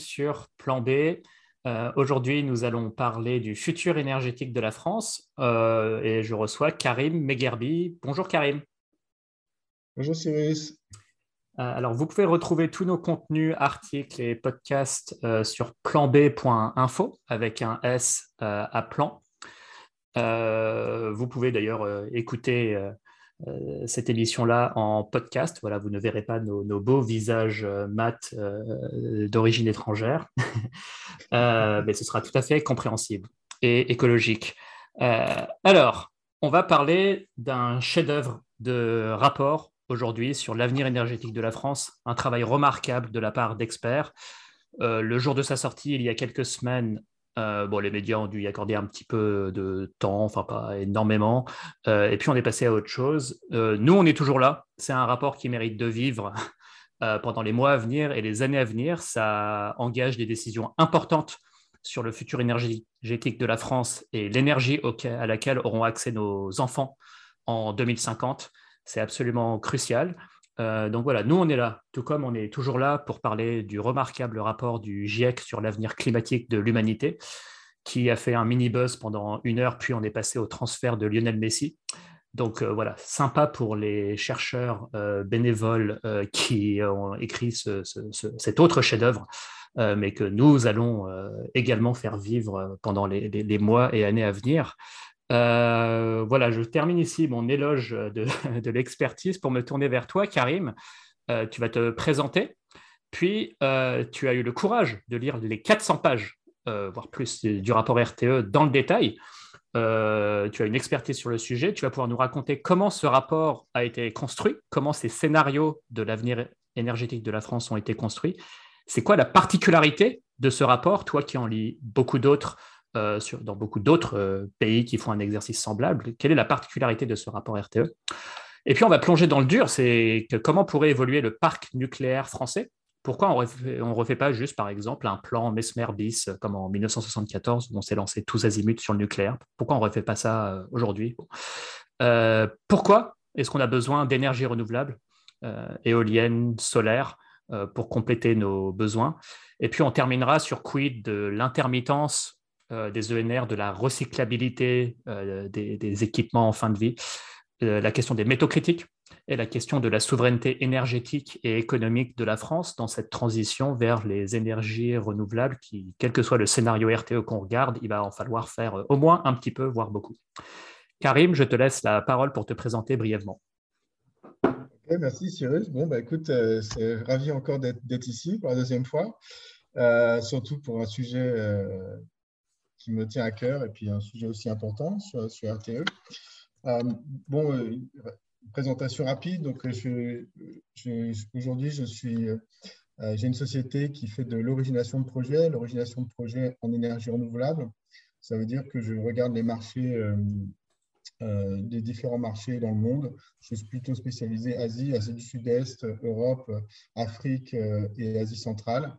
sur Plan B. Euh, aujourd'hui, nous allons parler du futur énergétique de la France euh, et je reçois Karim Megerbi. Bonjour Karim. Bonjour Cyrus. alors, vous pouvez retrouver tous nos contenus, articles et podcasts sur planb.info avec un S à plan. vous pouvez d'ailleurs écouter euh, cette émission-là en podcast. Voilà, vous ne verrez pas nos, beaux visages euh, mat euh, d'origine étrangère, mais ce sera tout à fait compréhensible et écologique. alors, on va parler d'un chef-d'œuvre de rapport aujourd'hui sur l'avenir énergétique de la France, un travail remarquable de la part d'experts. le jour de sa sortie, il y a quelques semaines, euh, bon, les médias ont dû y accorder un petit peu de temps, enfin pas énormément. Euh, et puis on est passé à autre chose. Euh, nous, on est toujours là. C'est un rapport qui mérite de vivre pendant les mois à venir et les années à venir. Ça engage des décisions importantes sur le futur énergétique de la France et l'énergie à laquelle auront accès nos enfants en 2050. C'est absolument crucial. Euh, donc voilà, nous on est là, tout comme on est toujours là pour parler du remarquable rapport du GIEC sur l'avenir climatique de l'humanité, qui a fait un mini buzz pendant une heure, puis on est passé au transfert de Lionel Messi. Donc euh, voilà, sympa pour les chercheurs euh, bénévoles qui ont écrit cet autre chef-d'œuvre, mais que nous allons également faire vivre pendant les, mois et années à venir. Euh, voilà, je termine ici mon éloge de, l'expertise pour me tourner vers toi, Karim. Euh, tu vas te présenter, puis euh, tu as eu le courage de lire les 400 pages, voire plus, du rapport RTE dans le détail. tu as une expertise sur le sujet. Tu vas pouvoir nous raconter comment ce rapport a été construit, comment ces scénarios de l'avenir énergétique de la France ont été construits. C'est quoi la particularité de ce rapport, toi qui en lis beaucoup d'autres euh, dans beaucoup d'autres euh, pays qui font un exercice semblable. Quelle est la particularité de ce rapport RTE Et puis on va plonger dans le dur, c'est comment pourrait évoluer le parc nucléaire français? Pourquoi on ne refait, pas juste, par exemple, un plan Mesmer bis, comme en 1974, où on s'est lancé tous azimuts sur le nucléaire? Pourquoi on refait pas ça euh, aujourd'hui? Pourquoi est-ce qu'on a besoin d'énergie renouvelable, éolienne, solaire, pour compléter nos besoins? Et puis on terminera sur quid de l'intermittence euh, des ENR, de la recyclabilité euh, des, équipements en fin de vie, euh, la question des métaux critiques et la question de la souveraineté énergétique et économique de la France dans cette transition vers les énergies renouvelables qui, quel que soit le scénario RTE qu'on regarde, il va en falloir faire au moins un petit peu, voire beaucoup. Karim, je te laisse la parole pour te présenter brièvement. merci Cyrus. Bon, bah, écoute, c'est ravi encore d'être ici pour la deuxième fois, surtout pour un sujet qui me tient à cœur et puis un sujet aussi important sur, RTE. Euh, bon, euh, présentation rapide. Donc, aujourd'hui, je suis, euh, j'ai une société qui fait de l'origination de projets, l'origination de projets en énergie renouvelable. Ça veut dire que je regarde les marchés, des différents marchés dans le monde. Je suis plutôt spécialisé Asie, Asie du Sud-Est, Europe, Afrique et Asie centrale.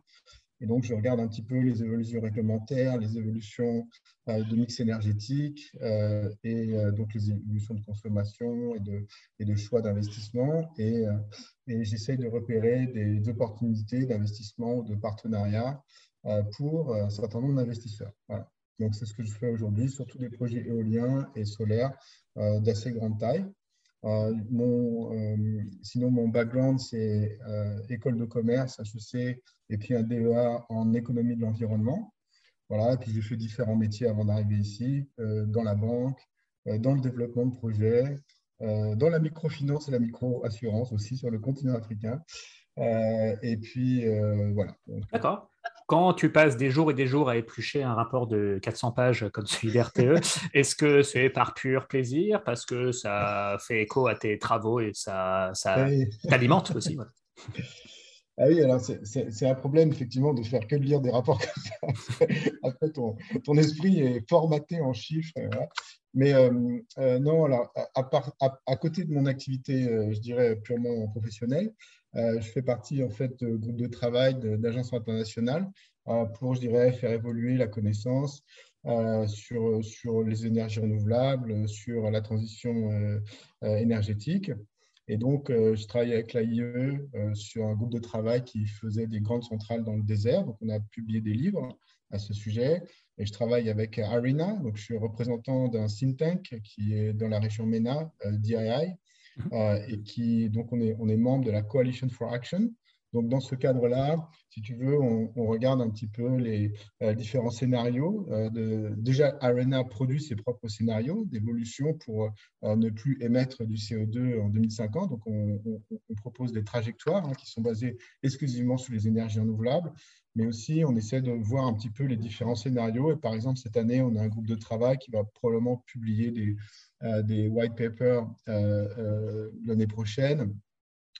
Et donc, je regarde un petit peu les évolutions réglementaires, les évolutions euh, de mix énergétique euh, et euh, donc les évolutions de consommation et de, choix d'investissement. Et, et j'essaie de repérer des opportunités d'investissement ou de partenariat pour un certain nombre d'investisseurs. Donc, c'est ce que je fais aujourd'hui, surtout des projets éoliens et solaires d'assez grande taille. Euh, euh, sinon, mon background, c'est euh, école de commerce, HEC, et puis un DEA en économie de l'environnement. Voilà, puis j'ai fait différents métiers avant d'arriver ici, dans la banque, dans le développement de projets, dans la microfinance et la micro-assurance aussi sur le continent africain. et puis, voilà. D'accord quand tu passes des jours et des jours à éplucher un rapport de 400 pages comme celui d'RTE, est-ce que c'est par pur plaisir, parce que ça fait écho à tes travaux et ça, ça t'alimente aussi Ah oui, alors c'est un problème effectivement de faire que lire des rapports comme ça. Après, ton, ton esprit est formaté en chiffres. Mais euh, euh, non, alors, à, à, à, côté de mon activité, euh, je dirais purement professionnelle, je fais partie en fait de groupe de travail d'agences internationales pour, je dirais, faire évoluer la connaissance sur, sur les énergies renouvelables, sur la transition énergétique. Et donc, je travaille avec l'AIE sur un groupe de travail qui faisait des grandes centrales dans le désert. Donc, on a publié des livres à ce sujet. Et je travaille avec ARENA, donc je suis représentant d'un think tank qui est dans la région MENA, DII. Et qui, donc on est, on est membre de la Coalition for Action, donc, dans ce cadre-là, si tu veux, on, regarde un petit peu les euh, différents scénarios. Euh, déjà, Arena produit ses propres scénarios d'évolution pour euh, ne plus émettre du CO2 en 2050. Donc, on, propose des trajectoires hein, qui sont basées exclusivement sur les énergies renouvelables, mais aussi on essaie de voir un petit peu les différents scénarios. Et par exemple, cette année, on a un groupe de travail qui va probablement publier des, des white papers l'année prochaine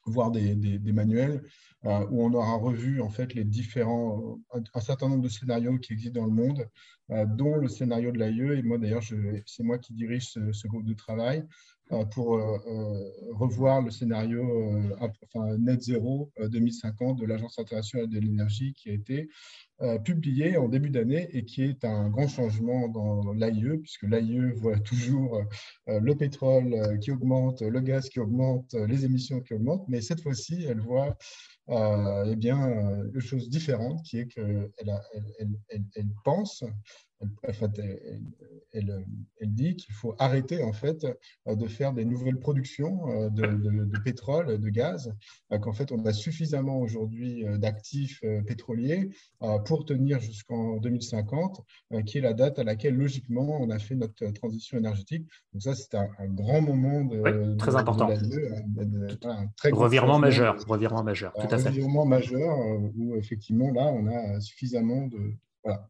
voire des, des, manuels, euh, où on aura revu en fait les différents, un, certain nombre de scénarios qui existent dans le monde, euh, dont le scénario de l'AIE. Et moi d'ailleurs, c'est moi qui dirige ce, groupe de travail euh, pour revoir le scénario net zéro 2050 de l'Agence internationale de l'énergie qui a été euh, publié en début d'année et qui est un grand changement dans l'AIE, puisque l'AIE voit toujours euh, le pétrole euh, qui augmente, le gaz qui augmente, les émissions qui augmentent, mais cette fois-ci, elle voit eh bien, une chose différente, qui est qu'elle elle, elle, elle, pense elle, dit qu'il faut arrêter en fait de faire des nouvelles productions euh, de, pétrole, de gaz, euh, qu'en fait on a suffisamment aujourd'hui euh, d'actifs pétroliers pour tenir jusqu'en 2050, qui est la date à laquelle logiquement on a fait notre transition énergétique. Donc ça c'est un, grand moment de, très important, revirement majeur, revirement majeur, tout à fait. Revirement majeur où effectivement là on a suffisamment de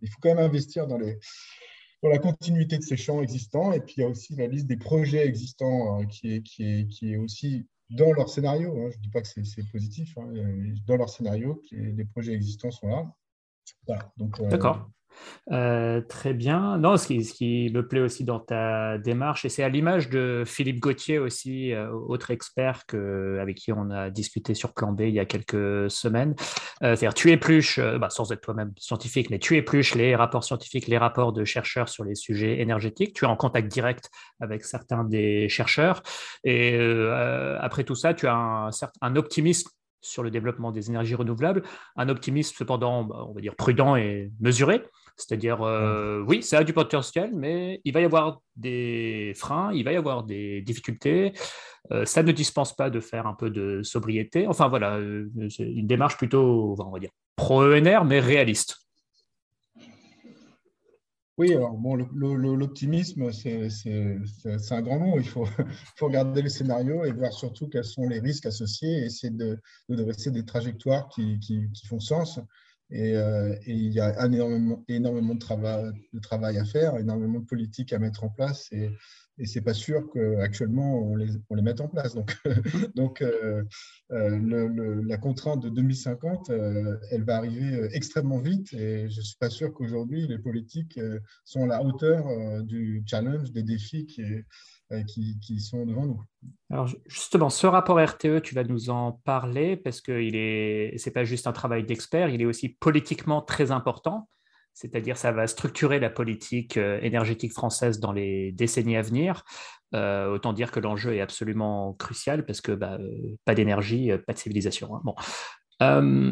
il faut quand même investir dans, les, dans la continuité de ces champs existants. Et puis, il y a aussi la liste des projets existants euh, qui, est, qui, est, qui est aussi dans leur scénario. Hein. Je ne dis pas que c'est positif. Hein, dans leur scénario, les, projets existants sont là. Euh, D'accord. Euh, très bien. Non, ce qui, me plaît aussi dans ta démarche, et c'est à l'image de Philippe Gauthier aussi, euh, autre expert que, avec qui on a discuté sur Plan B il y a quelques semaines. Euh, c'est-à-dire, tu épluches, bah, sans être toi-même scientifique, mais tu épluches les rapports scientifiques, les rapports de chercheurs sur les sujets énergétiques. Tu es en contact direct avec certains des chercheurs. Et après tout ça, tu as un, un optimisme sur le développement des énergies renouvelables, un optimisme cependant, bah, on va dire, prudent et mesuré. C'est-à-dire, euh, oui, ça a du potentiel, mais il va y avoir des freins, il va y avoir des difficultés. Euh, ça ne dispense pas de faire un peu de sobriété. Enfin, voilà, euh, c'est une démarche plutôt, on va dire, pro-ENR, mais réaliste. Oui, alors bon, l'optimisme, c'est un grand mot. Il faut, faut, regarder les scénarios et voir surtout quels sont les risques associés et essayer de, de dresser des trajectoires qui, qui, qui font sens. Euh, et, il y a énormément, de, travail, à faire, énormément de politique à mettre en place. Et, et c'est pas sûr qu'actuellement on les, mette en place. Donc, euh, euh, la contrainte de 2050, elle va arriver extrêmement vite et je suis pas sûr qu'aujourd'hui les politiques sont à la hauteur du challenge, des défis qui, qui, sont devant nous. Alors justement, ce rapport RTE, tu vas nous en parler parce que il est, c'est pas juste un travail d'expert, il est aussi politiquement très important. C'est-à-dire, ça va structurer la politique euh, énergétique française dans les décennies à venir. Euh, autant dire que l'enjeu est absolument crucial parce que bah, pas d'énergie, pas de civilisation. Hein. Bon.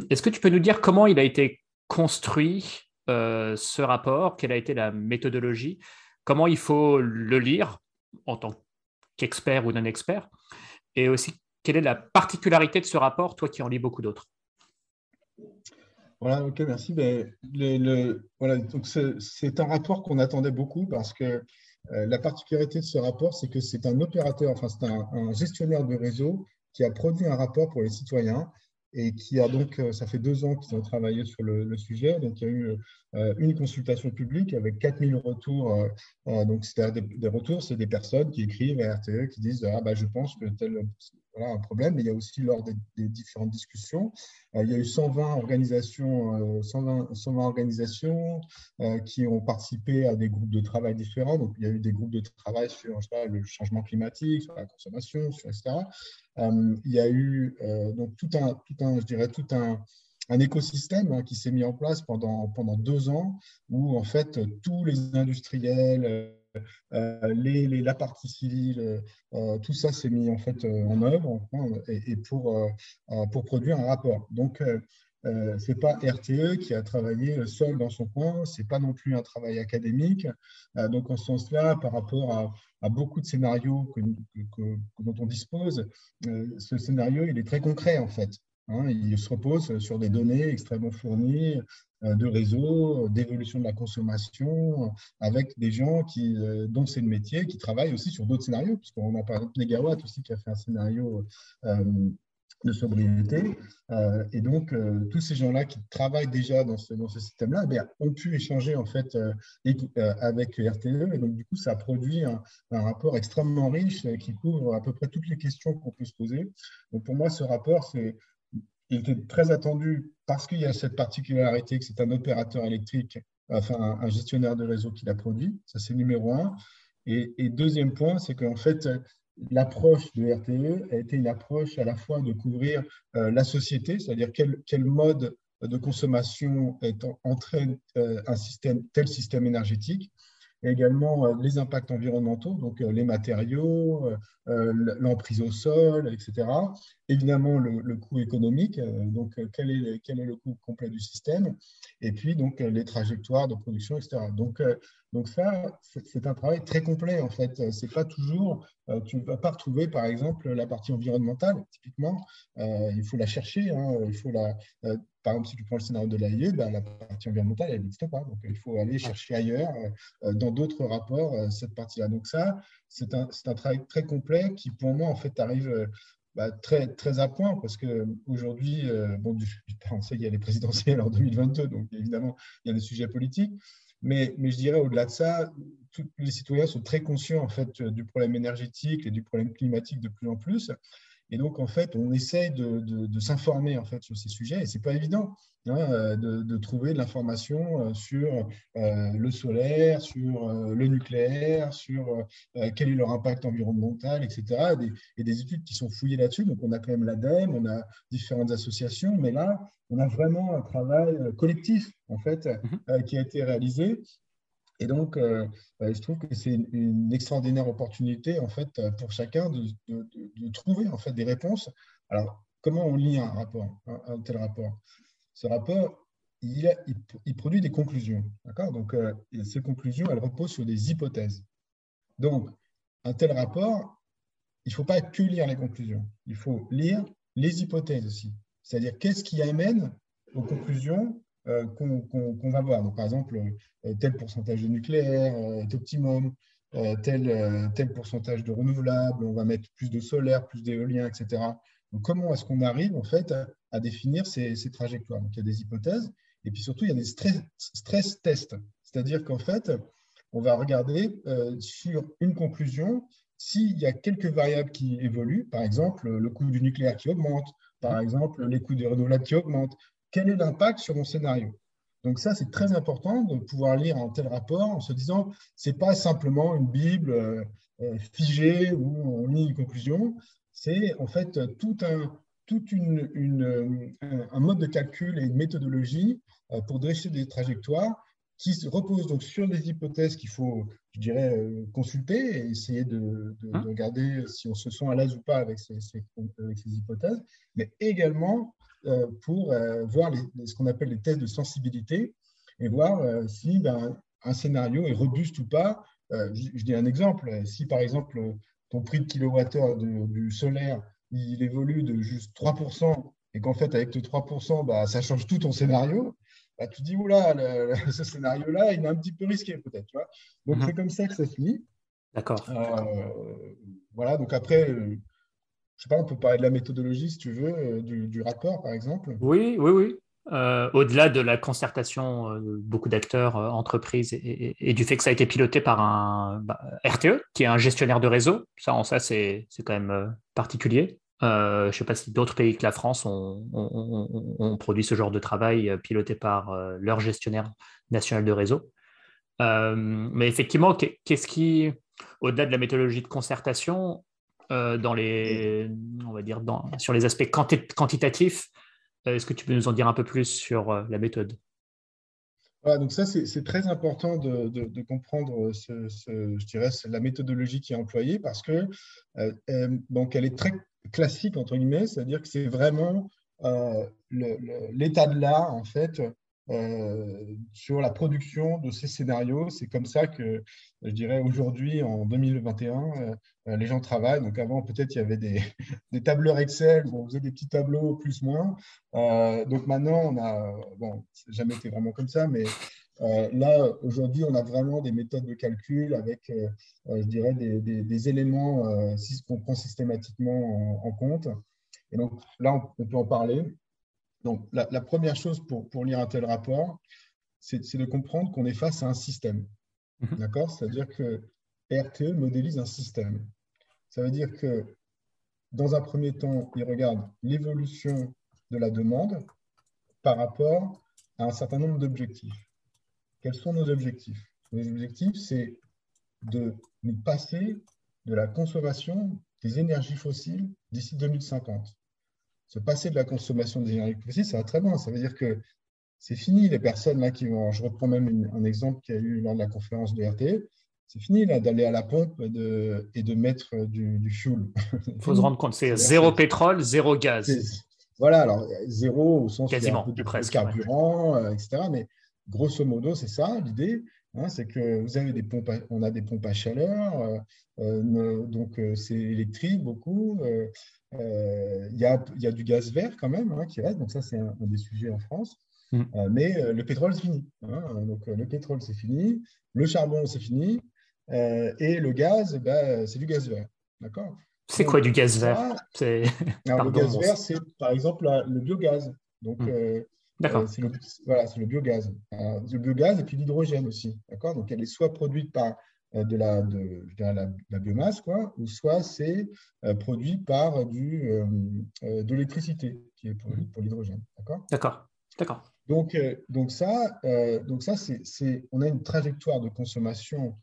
est-ce que tu peux nous dire comment il a été construit ce rapport? Quelle a été la méthodologie? Comment il faut le lire? En tant qu'expert ou non-expert Et aussi, quelle est la particularité de ce rapport, toi qui en lis beaucoup d'autres? Voilà, ok, merci. Ben, le, voilà, donc c'est un rapport qu'on attendait beaucoup parce que euh, la particularité de ce rapport, c'est que c'est un opérateur, enfin c'est un, gestionnaire de réseau qui a produit un rapport pour les citoyens et qui a donc, euh, ça fait deux ans qu'ils ont travaillé sur le, sujet. Donc, il y a eu euh, une consultation publique avec 4000 retours. Euh, donc, c'est des, des, retours, c'est des personnes qui écrivent à RTE, qui disent Ah, bah, je pense que tel voilà, un problème. Mais il y a aussi, lors des, différentes discussions, il y a eu 120 organisations, 120, 120 organisations qui ont participé à des groupes de travail différents. Donc, il y a eu des groupes de travail sur le changement climatique, sur la consommation, etc. Euh, il y a eu euh, donc tout un, tout un, je dirais, tout un, un écosystème hein, qui s'est mis en place pendant, pendant deux ans où en fait tous les industriels, les, la partie civile, tout ça s'est mis en œuvre et, pour, produire un rapport. Donc, euh, ce n'est pas RTE qui a travaillé seul dans son coin, ce n'est pas non plus un travail académique. Euh, donc, en ce sens-là, par rapport à, beaucoup de scénarios dont on dispose, euh, ce scénario, il est très concret en fait. Hein. il se repose sur des données extrêmement fournies de réseau, d'évolution de la consommation, avec des gens qui, dont c'est le métier, qui travaillent aussi sur d'autres scénarios, puisqu'on a parlé de Negawatt aussi qui a fait un scénario de sobriété. Euh, et donc, euh, tous ces gens-là qui travaillent déjà dans ce, dans ce système-là eh ont pu échanger en fait euh, avec RTE. Et donc, du coup, ça a produit un, rapport extrêmement riche qui couvre à peu près toutes les questions qu'on peut se poser. Donc, pour moi, ce rapport, c'est, il était très attendu parce qu'il y a cette particularité que c'est un opérateur électrique, enfin un, gestionnaire de réseau qui l'a produit. Ça, c'est numéro un. Et, deuxième point, c'est qu'en fait, l'approche de RTE a été une approche à la fois de couvrir euh, la société, c'est-à-dire quel, mode de consommation est, entraîne euh, un tel système énergétique, également euh, les impacts environnementaux, donc les matériaux, l'emprise au sol, etc. Évidemment, le, coût économique, donc quel est, quel est, le coût complet du système, et puis donc les trajectoires de production, etc. Donc, donc ça, c'est un travail très complet en fait. C'est pas toujours, euh, tu ne vas pas retrouver par exemple la partie environnementale. Typiquement, euh, il faut la chercher. Hein. il faut la, euh, par exemple, si tu prends le scénario de l'AIE, ben, la partie environnementale, elle n'existe pas. Donc il faut aller chercher ailleurs, dans d'autres rapports, cette partie-là. Donc ça, c'est un, un, travail très complet qui, pour moi, en fait, arrive bah, très, très à point parce qu'aujourd'hui, bon, on sait qu'il y a les présidentielles en 2022, donc évidemment, il y a des sujets politiques. Mais, je dirais au-delà de ça, tous les citoyens sont très conscients en fait du problème énergétique et du problème climatique de plus en plus. Et donc, en fait, on essaye de, s'informer en fait sur ces sujets et c'est pas évident hein, de, trouver de l'information euh, sur euh, le solaire, sur euh, le nucléaire, sur quel est leur impact environnemental, etc. et des études qui sont fouillées là-dessus. Donc, on a quand même l'ADEME, on a différentes associations, mais là, on a vraiment un travail collectif en fait mhm. qui a été réalisé et donc, euh, euh, je trouve que c'est une, extraordinaire opportunité en fait euh, pour chacun de, trouver en fait des réponses. Alors, comment on lit un rapport, un, tel rapport? Ce rapport, il, il, produit des conclusions, d'accord? Donc, ces conclusions, elles reposent sur des hypothèses. Donc, un tel rapport, il ne faut pas que lire les conclusions, il faut lire les hypothèses aussi. C'est-à-dire, qu'est-ce qui amène aux conclusions euh, qu'on va voir. Donc, par exemple, euh, tel pourcentage de nucléaire euh, est optimum, tel, tel pourcentage de renouvelables, on va mettre plus de solaire, plus d'éolien, etc. Donc, comment est-ce qu'on arrive en fait à, définir ces, trajectoires? Donc, il y a des hypothèses et puis surtout, il y a des stress, stress tests. C'est-à-dire qu'en fait, on va regarder sur une conclusion s'il y a quelques variables qui évoluent, par exemple le coût du nucléaire qui augmente, par exemple les coûts des renouvelables qui augmentent, quel est l'impact sur mon scénario. Donc ça, c'est très important de pouvoir lire un tel rapport en se disant, c'est pas simplement une Bible euh, euh, figée où on lit une conclusion, c'est en fait tout un, toute une, un mode de calcul et une méthodologie euh, pour dresser des trajectoires qui se reposent donc sur des hypothèses qu'il faut, je dirais, consulter et essayer de, hein? regarder si on se sent à l'aise ou pas avec ces, avec ces hypothèses, mais également euh, pour euh, voir ce qu'on appelle les tests de sensibilité et voir euh, si ben, un scénario est robuste ou pas. je, dis un exemple. Si par exemple ton prix de kilowattheure du solaire il évolue de juste 3% et qu'en fait avec tes 3%, bah, ça change tout ton scénario, bah, tu te dis, oula, ce scénario-là, il est un petit peu risqué peut-être. Donc mhm. c'est comme ça que ça se lit. D'accord. voilà, donc après, je sais pas, on peut parler de la méthodologie, si tu veux, euh, du, rapport, par exemple. Oui, oui, oui. Euh, au-delà de la concertation euh, de beaucoup d'acteurs, entreprises, et, du fait que ça a été piloté par un bah, RTE, qui est un gestionnaire de réseau, ça, en ça, c'est quand même particulier. je ne sais pas si d'autres pays que la France ont, produit ce genre de travail piloté par leur gestionnaire national de réseau. mais effectivement, qu'est-ce qui, au-delà de la méthodologie de concertation, euh, dans les, on va dire dans, sur les aspects quantitatifs. Euh, est-ce que tu peux nous en dire un peu plus sur euh, la méthode? Voilà, donc ça, c'est très important de, comprendre ce, la méthodologie qui est employée parce que donc elle est très classique, entre guillemets, c'est-à-dire que c'est vraiment l'état de l'art, en fait, sur la production de ces scénarios. C'est comme ça que, je dirais, aujourd'hui, en 2021, euh, les gens travaillent. Donc avant, peut-être, il y avait des, tableurs Excel où on faisait des petits tableaux plus moins. Euh, donc maintenant, on a, bon, jamais été vraiment comme ça, mais là, aujourd'hui, on a vraiment des méthodes de calcul avec, je dirais, des, des, éléments qu'on prend systématiquement en, compte. Et donc là, on peut en parler. Donc, la, première chose pour, pour, lire un tel rapport, c'est de comprendre qu'on est face à un système. Mhm. D'accord? C'est-à-dire que RTE modélise un système. Ça veut dire que, dans un premier temps, il regarde l'évolution de la demande par rapport à un certain nombre d'objectifs. Quels sont nos objectifs? Nos objectifs, c'est de nous passer de la consommation des énergies fossiles d'ici 2050 se passer de la consommation d'énergie fossile, ça va très bien. Ça veut dire que c'est fini les personnes là qui vont. Je reprends même un exemple qu'il y a eu lors de la conférence de RTE. C'est fini là d'aller à la pompe de, et de mettre du, du fuel. Il faut se rendre compte, c'est zéro pétrole, zéro gaz. Voilà, alors zéro au sens Quasiment, du carburant, euh, etc. Mais grosso modo, c'est ça l'idée. Hein, c'est que vous avez des pompes, on a des pompes à chaleur, euh, euh, donc c'est électrique beaucoup. Euh, il y, a, y, a, du gaz vert quand même hein, qui reste, donc ça c'est un, des sujets en France. Mm. Euh, mais euh, le pétrole c'est fini. Hein. donc le pétrole c'est fini, le charbon c'est fini, et le gaz bah, c'est du gaz vert. D'accord? C'est quoi du gaz vert? Le gaz vert, c'est par exemple le biogaz. Donc, mm. D'accord. c'est le, voilà, le biogaz. le biogaz et puis l'hydrogène aussi. D'accord? Donc, elle est soit produite par euh, de la, de, la, biomasse, quoi, ou soit c'est euh, produit par du, euh, de l'électricité, qui est pour, pour l'hydrogène. D'accord? D'accord. D'accord. Donc, donc ça, donc ça c'est, on a une trajectoire de consommation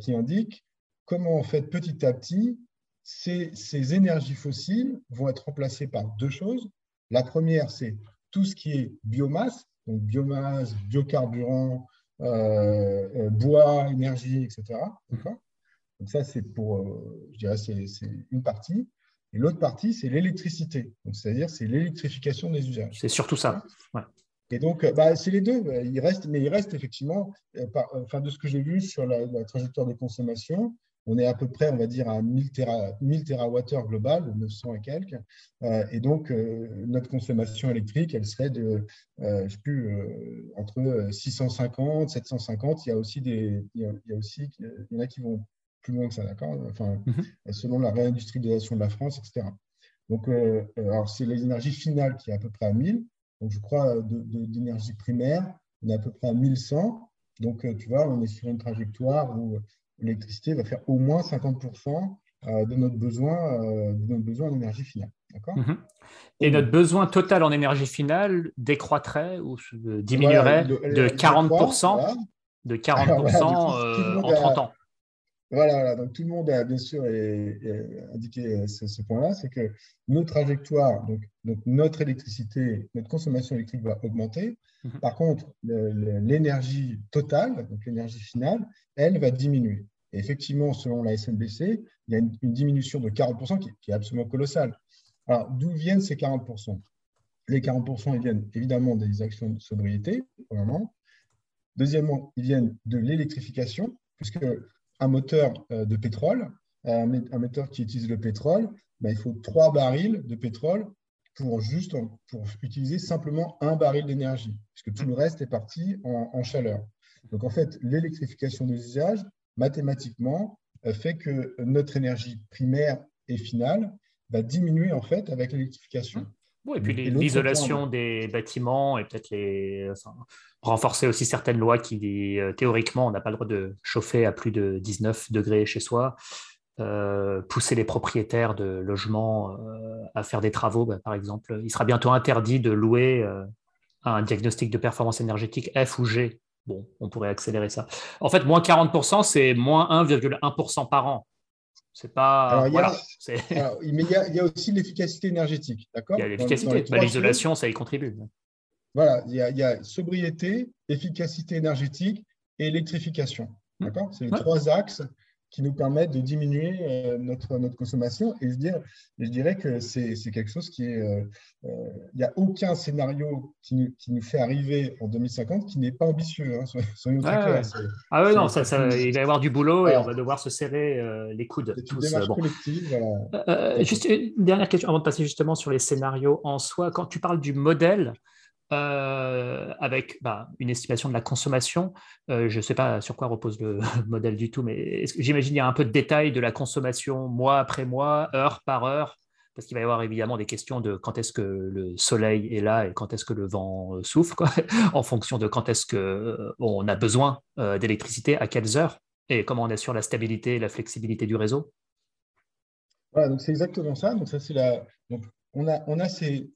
qui indique comment, en fait, petit à petit, ces, ces, énergies fossiles vont être remplacées par deux choses. La première, c'est tout ce qui est biomasse, donc biomasse, biocarburant, euh, euh, bois, énergie, etc. Donc ça, c'est pour, euh, je dirais, c'est une partie. Et l'autre partie, c'est l'électricité. C'est-à-dire, c'est l'électrification des usages. C'est surtout ça. Et donc, bah, c'est les deux. Il reste, mais il reste effectivement, enfin, de ce que j'ai vu sur la, la, trajectoire de consommation, on est à peu près, on va dire, à 1000, TWh global, 900 et quelques. Euh, et donc, euh, notre consommation électrique, elle serait de, euh, je sais plus, entre 650, 750. Il y a aussi des, il y a, aussi, il y en a qui vont plus loin que ça, d'accord? Enfin, mhm. selon la réindustrialisation de la France, etc. Donc, alors, c'est les énergies finales qui est à peu près à 1000. Donc, je crois, d'énergie primaire, on est à peu près à 1100. Donc, tu vois, on est sur une trajectoire où l'électricité va faire au moins 50% euh, de notre besoin, euh, de notre besoin en énergie finale. Mhm. Et notre besoin total en énergie finale décroîtrait ou diminuerait de 40%, de 40% euh, en 30 ans. Voilà, donc tout le monde a bien sûr indiqué ce, point-là, c'est que nos trajectoires, donc, donc, notre électricité, notre consommation électrique va augmenter. Mhm. Par contre, l'énergie totale, donc l'énergie finale, elle va diminuer. Et effectivement, selon la SNBC, il y a une, diminution de 40% qui, est absolument colossale. Alors, d'où viennent ces 40% Les 40%, ils viennent évidemment des actions de sobriété, premièrement. Deuxièmement, ils viennent de l'électrification, puisque un moteur euh, de pétrole, un, moteur qui utilise le pétrole, ben, il faut trois barils de pétrole pour juste pour utiliser simplement un baril d'énergie, puisque tout le reste est parti en, chaleur. Donc en fait, l'électrification des usages, mathématiquement, euh, fait que notre énergie primaire et finale va diminuer en fait avec l'électrification. Oui, et puis l'isolation des bâtiments et peut-être les renforcer aussi certaines lois qui, euh, théoriquement, on n'a pas le droit de chauffer à plus de 19 degrés chez soi, euh, pousser les propriétaires de logements euh, à faire des travaux, bah, par exemple. Il sera bientôt interdit de louer un diagnostic de performance énergétique F ou G. Bon, on pourrait accélérer ça. En fait, moins 40%, c'est moins 1,1% par an. C'est pas. voilà, mais il y, a, aussi l'efficacité énergétique, d'accord? Il y a l'efficacité. L'isolation, ça y contribue. voilà, il y, a, sobriété, efficacité énergétique et électrification. Mmh. D'accord? C'est les trois axes qui nous permettent de diminuer euh, notre, notre consommation. Et je, dirais, je dirais que c'est quelque chose qui est... Euh, euh, il n'y a aucun scénario qui nous, qui nous, fait arriver en 2050 qui n'est pas ambitieux. Hein, soyons très clairs. Ah oui, non, ça, il va y avoir du boulot et on va devoir se serrer les coudes. Collective. juste une dernière question avant de passer justement sur les scénarios en soi. Quand tu parles du modèle, euh, avec bah, une estimation de la consommation. Euh, je ne sais pas sur quoi repose le modèle du tout, mais j'imagine qu'il y a un peu de détail de la consommation mois après mois, heure par heure, parce qu'il va y avoir évidemment des questions de quand est-ce que le soleil est là et quand est-ce que le vent euh, souffle, en fonction de quand est-ce qu'on a besoin d'électricité, à quelles heures, et comment on assure la stabilité et la flexibilité du réseau. Voilà, donc c'est exactement ça. Donc ça, c'est la on a, on a ces,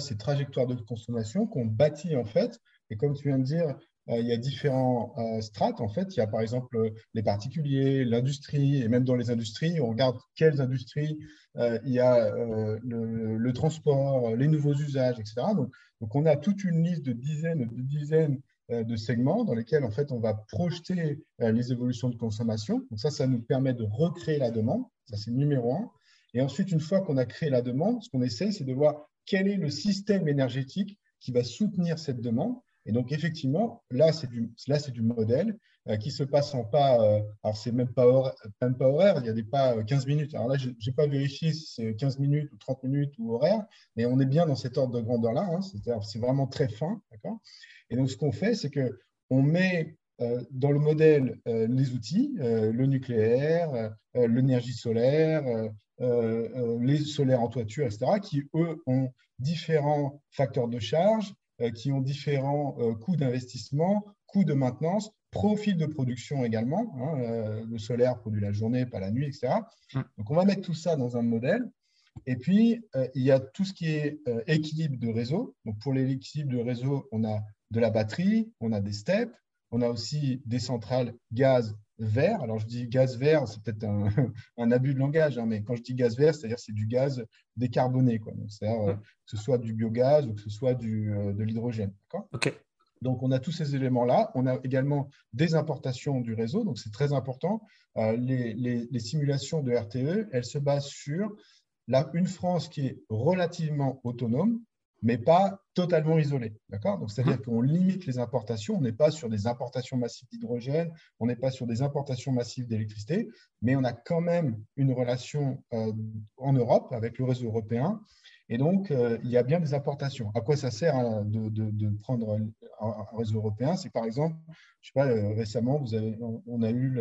ces trajectoires de consommation qu'on bâtit en fait. Et comme tu viens de dire, euh, il y a différents euh, strates. En fait, il y a par exemple les particuliers, l'industrie, et même dans les industries, on regarde quelles industries, euh, il y a le, transport, les nouveaux usages, etc. Donc, donc, on a toute une liste de dizaines de dizaines de segments dans lesquels en fait on va projeter les évolutions de consommation. Donc ça, ça nous permet de recréer la demande. Ça, c'est numéro un. Et ensuite, une fois qu'on a créé la demande, ce qu'on essaie, c'est de voir quel est le système énergétique qui va soutenir cette demande. Et donc, effectivement, là, c'est du, modèle euh, qui se passe en pas, euh, alors c'est même même pas horaire, il y a des pas 15 euh, minutes. Alors là, je n'ai pas vérifié si c'est 15 minutes ou 30 minutes ou horaire, mais on est bien dans cet ordre de grandeur-là. Hein, c'est vraiment très fin. Et donc, ce qu'on fait, c'est qu'on met dans le modèle les outils, le nucléaire, l'énergie solaire, euh, euh, les solaires en toiture, etc., qui, eux, ont différents facteurs de charge, euh, qui ont différents coûts d'investissement, coûts de maintenance, profil de production également. Hein, le solaire produit la journée, pas la nuit, etc. Hum. Donc, on va mettre tout ça dans un modèle. Et puis, il y a tout ce qui est équilibre de réseau. Donc, pour l'équilibre de réseau, on a de la batterie, on a des steps, on a aussi des centrales gaz vert. Alors, je dis gaz vert, c'est peut-être un, abus de langage, hein, mais quand je dis gaz vert, c'est-à-dire c'est du gaz décarboné, c'est-à-dire euh, que ce soit du biogaz ou que ce soit du, euh, de l'hydrogène. Donc, on a tous ces éléments-là. On a également des importations du réseau, donc c'est très important. Euh, les, les, simulations de RTE, elles se basent sur la, une France qui est relativement autonome, mais pas totalement isolé. D'accord? Donc, c'est-à-dire mmh. qu'on limite les importations. On n'est pas sur des importations massives d'hydrogène, on n'est pas sur des importations massives d'électricité, mais on a quand même une relation euh, en Europe avec le réseau européen. Et donc, euh, il y a bien des importations. À quoi ça sert hein, de, prendre un, réseau européen? C'est par exemple, je sais pas, euh, récemment, vous avez, on, a eu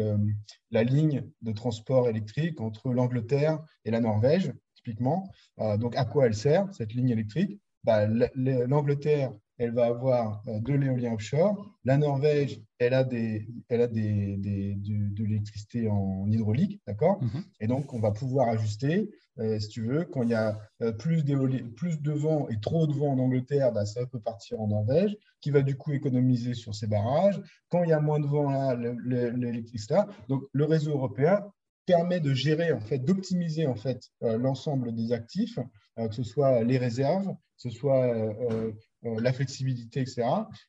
la ligne de transport électrique entre l'Angleterre et la Norvège, typiquement. donc, à quoi elle sert, cette ligne électrique? Bah, l'Angleterre, elle va avoir euh, de l'éolien offshore. La Norvège, elle a, des, elle a des, de, l'électricité en hydraulique, d'accord? Mhm. Et donc, on va pouvoir ajuster, euh, si tu veux, quand il y a euh, plus, plus de vent et trop de vent en Angleterre, bah, ça peut partir en Norvège, qui va du coup économiser sur ces barrages. Quand il y a moins de vent là, l'électricité. Donc, le réseau européen permet de gérer, en fait, d'optimiser en fait l'ensemble des actifs, que ce soit les réserves, que ce soit euh, euh, la flexibilité, etc.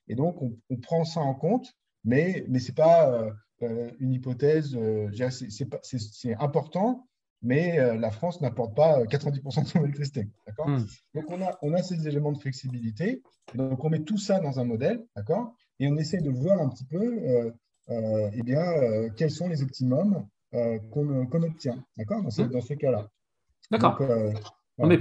Et donc, on, prend ça en compte, mais, mais ce n'est pas euh, une hypothèse, c'est important, mais la France n'apporte pas 90% de son électricité. Hmm. Donc, on a, on a ces éléments de flexibilité. donc, on met tout ça dans un modèle, d'accord? Et on essaie de voir un petit peu eh bien, quels sont les optimums qu'on obtient, d'accord dans, dans, ce cas-là. D'accord. Non, mais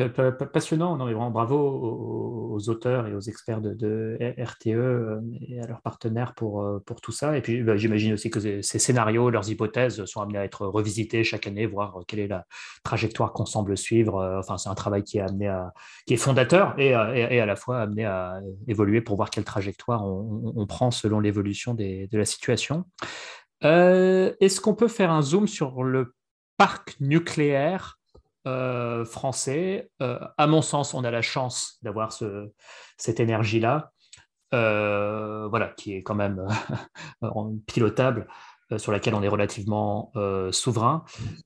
passionnant, non, mais vraiment bravo aux, auteurs et aux experts de, RTE euh, et à leurs partenaires pour, euh, pour tout ça. Et puis bah, j'imagine aussi que ces scénarios, leurs hypothèses sont amenés à être revisités chaque année, voir quelle est la trajectoire qu'on semble suivre. Euh, enfin, c'est un travail qui est amené à, qui est fondateur et, et, à la fois amené à évoluer pour voir quelle trajectoire on, prend selon l'évolution de la situation. Est-ce qu'on peut faire un zoom sur le parc nucléaire euh, français? Euh, à mon sens, on a la chance d'avoir ce, cette énergie-là, euh, voilà, qui est quand même pilotable, sur laquelle on est relativement souverain.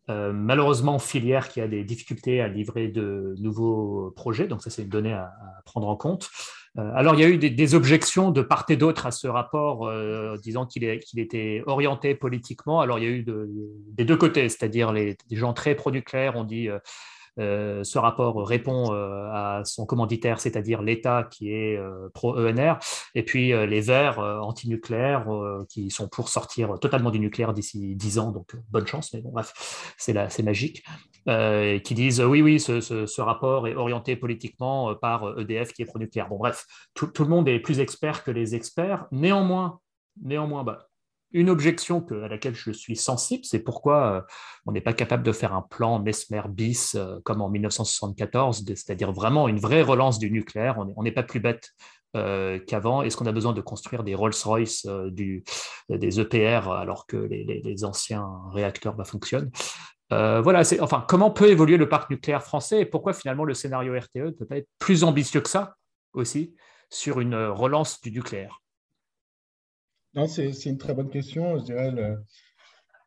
malheureusement, filière qui a des difficultés à livrer de nouveaux projets, donc ça c'est une donnée à, prendre en compte. Alors, il y a eu des, objections de part et d'autre à ce rapport, disant qu'il était orienté politiquement. Alors, il y a eu des deux côtés, c'est-à-dire les, gens très pro-nucléaires ont dit euh, ce rapport répond euh, à son commanditaire, c'est-à-dire l'État qui est euh, pro-ENR, et puis les Verts anti-nucléaires qui sont pour sortir totalement du nucléaire d'ici 10 ans, donc bonne chance, mais bon, bref, c'est magique, et qui disent oui, oui, ce, rapport est orienté politiquement par EDF qui est pro-nucléaire. Bon, bref, tout, tout, le monde est plus expert que les experts. Néanmoins, néanmoins bah, une objection à laquelle je suis sensible, c'est pourquoi euh, on n'est pas capable de faire un plan Mesmer bis euh, comme en 1974, c'est-à-dire vraiment une vraie relance du nucléaire. On n'est pas plus bête euh, qu'avant. Est-ce qu'on a besoin de construire des Rolls-Royce, des EPR, alors que les, anciens réacteurs bah, fonctionnent? Voilà, enfin, comment peut évoluer le parc nucléaire français et pourquoi finalement le scénario RTE ne peut pas être plus ambitieux que ça aussi sur une relance du nucléaire? Non, c'est une très bonne question, je dirais,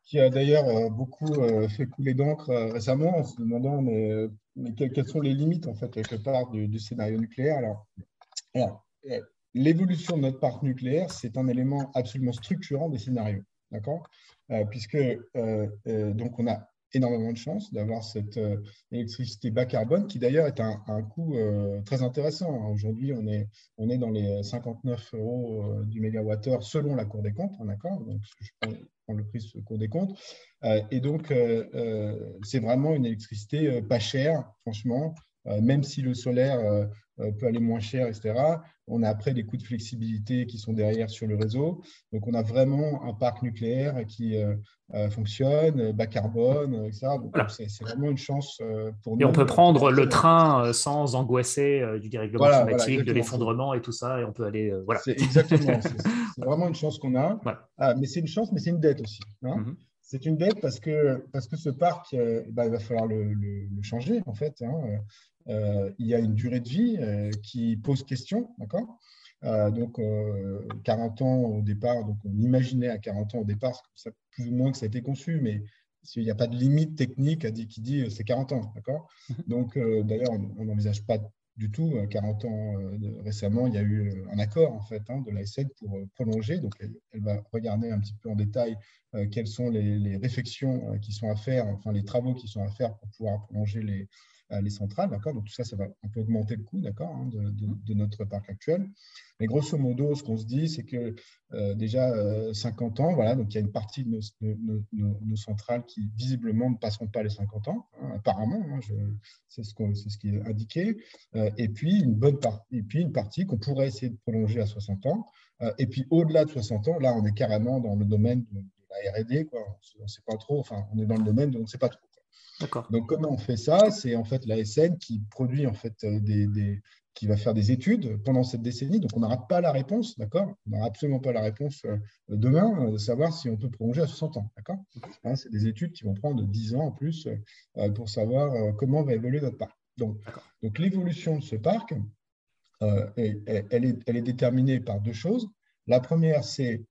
qui a d'ailleurs euh, beaucoup euh, fait couler d'encre euh, récemment en se demandant mais, quelles, sont les limites, en fait, quelque part, du, scénario nucléaire. Alors, l'évolution de notre parc nucléaire, c'est un élément absolument structurant des scénarios, d'accord? Puisque, donc, on a énormément de chance d'avoir cette euh, électricité bas carbone, qui d'ailleurs est un, coût euh, très intéressant. Aujourd'hui, on est, on est dans les 59 euros euh, du mégawattheure selon la Cour des comptes, hein, d'accord? Donc, je prends, le prix de Cour des comptes. et donc, c'est vraiment une électricité pas chère, franchement, même si le solaire peut aller moins cher, etc. On a après des coûts de flexibilité qui sont derrière sur le réseau. Donc, on a vraiment un parc nucléaire qui euh, euh, fonctionne, bas carbone, etc. c'est vraiment une chance euh, pour nous. Et on peut prendre le train sans angoisser du dérèglement climatique, de l'effondrement et tout ça, et on peut aller. voilà. C'est exactement. c'est vraiment une chance qu'on a. Ah, mais c'est une chance, mais c'est une dette aussi. Hein. Mm-hmm. C'est une dette parce que, parce que ce parc, bah, il va falloir le, changer, en fait. Hein. Euh, il y a une durée de vie euh, qui pose question, d'accord? Euh, donc, 40 ans au départ, donc on imaginait à 40 ans au départ, ça, plus ou moins que ça a été conçu, mais il n'y a pas de limite technique à qui dit c'est 40 ans, d'accord? Donc, d'ailleurs, on n'envisage pas du tout. 40 ans récemment, il y a eu un accord en fait hein, de l'ASN pour prolonger. Donc, elle, va regarder un petit peu en détail quelles sont les, les réflexions qui sont à faire, enfin les travaux qui sont à faire pour pouvoir prolonger les, les centrales, d'accord? Donc tout ça, ça va un peu augmenter le coût, d'accord, hein, de, notre parc actuel. Mais grosso modo, ce qu'on se dit, c'est que euh, déjà 50 euh, ans, voilà, donc il y a une partie de nos, centrales qui visiblement ne passeront pas les 50 ans, hein, apparemment, hein, c'est ce, ce, qui est indiqué. Euh, et puis une bonne partie, et puis une partie qu'on pourrait essayer de prolonger à 60 ans. et puis au-delà de 60 ans, là, on est carrément dans le domaine de, la R&D, quoi. On ne sait pas trop, enfin, on est dans le domaine de on ne sait pas trop. Donc, comment on fait ça? C'est en fait l'ASN qui produit en fait euh, des, qui va faire des études pendant cette décennie. Donc, on n'aura pas la réponse, d'accord? On n'aura absolument pas la réponse euh, demain euh, de savoir si on peut prolonger à 60 ans, d'accord? Hein, C'est des études qui vont prendre 10 ans en plus pour savoir comment va évoluer notre parc. Donc, donc l'évolution de ce parc, elle, est, elle est déterminée par deux choses. La première, c'est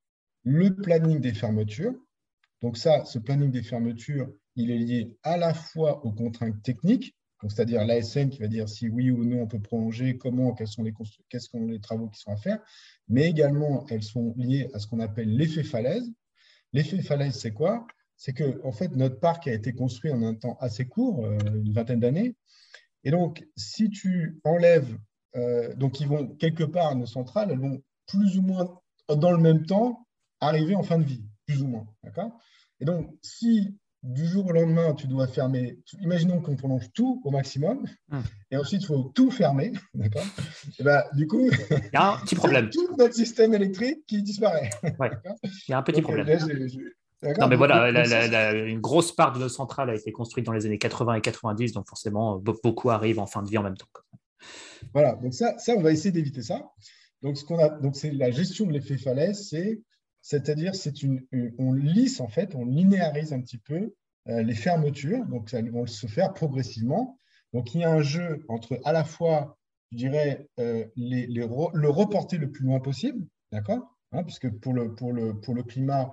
le planning des fermetures. Donc ça, ce planning des fermetures, il est lié à la fois aux contraintes techniques, c'est-à-dire l'ASN qui va dire si oui ou non on peut prolonger, comment, quels sont les, les travaux qui sont à faire, mais également elles sont liées à ce qu'on appelle l'effet falaise. L'effet falaise, c'est quoi? C'est que en fait, notre parc a été construit en un temps assez court, euh, une vingtaine d'années. Et donc, si tu enlèves, euh, donc ils vont quelque part, nos centrales, elles vont plus ou moins dans le même temps arriver en fin de vie, plus ou moins. Et donc, si du jour au lendemain, tu dois fermer. Imaginons qu'on prolonge tout au maximum, hum. et ensuite il faut tout fermer. D'accord? Et ben, Du coup, il y a un petit problème. tout notre système électrique qui disparaît. Il y a un petit problème. non, mais voilà, une grosse part de nos centrales a été construite dans les années 80 et 90, donc forcément, beaucoup arrivent en fin de vie en même temps. Voilà, donc ça, ça on va essayer d'éviter ça. Donc, ce qu'on a, donc c'est la gestion de l'effet falaise, c'est c'est-à-dire, c'est une, on lisse en fait, on linéarise un petit peu euh, les fermetures. Donc, elles vont se faire progressivement. Donc, il y a un jeu entre à la fois, je dirais, euh, le reporter le plus loin possible, d'accord hein, Puisque pour le, pour, le, pour le climat,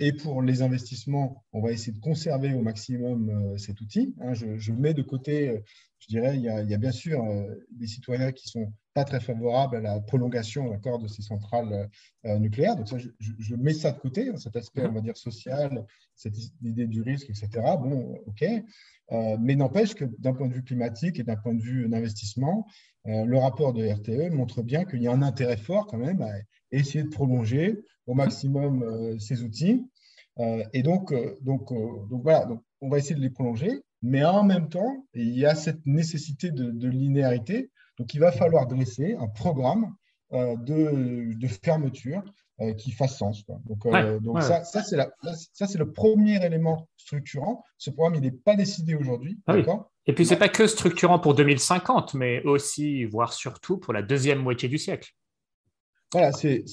et pour les investissements, on va essayer de conserver au maximum cet outil. Hein. je, mets de côté, je dirais, il y a, bien sûr des citoyens qui sont pas très favorables à la prolongation de ces centrales nucléaires. Donc ça, je, mets ça de côté, hein, cet aspect, on va dire, social, cette idée du risque, etc. Bon, OK. mais n'empêche que d'un point de vue climatique et d'un point de vue d'investissement, le rapport de RTE montre bien qu'il y a un intérêt fort quand même à essayer de prolonger au maximum euh, ces outils. Euh, et donc, euh, donc, donc voilà, donc on va essayer de les prolonger, mais en même temps, il y a cette nécessité de, linéarité. Donc, il va falloir dresser un programme de, de, fermeture qui fasse sens. Donc, donc ça, ça c'est le premier élément structurant. Ce programme, il n'est pas décidé aujourd'hui. Ah Et puis, ce n'est pas que structurant pour 2050, mais aussi, voire surtout, pour la deuxième moitié du siècle. Voilà, c'est,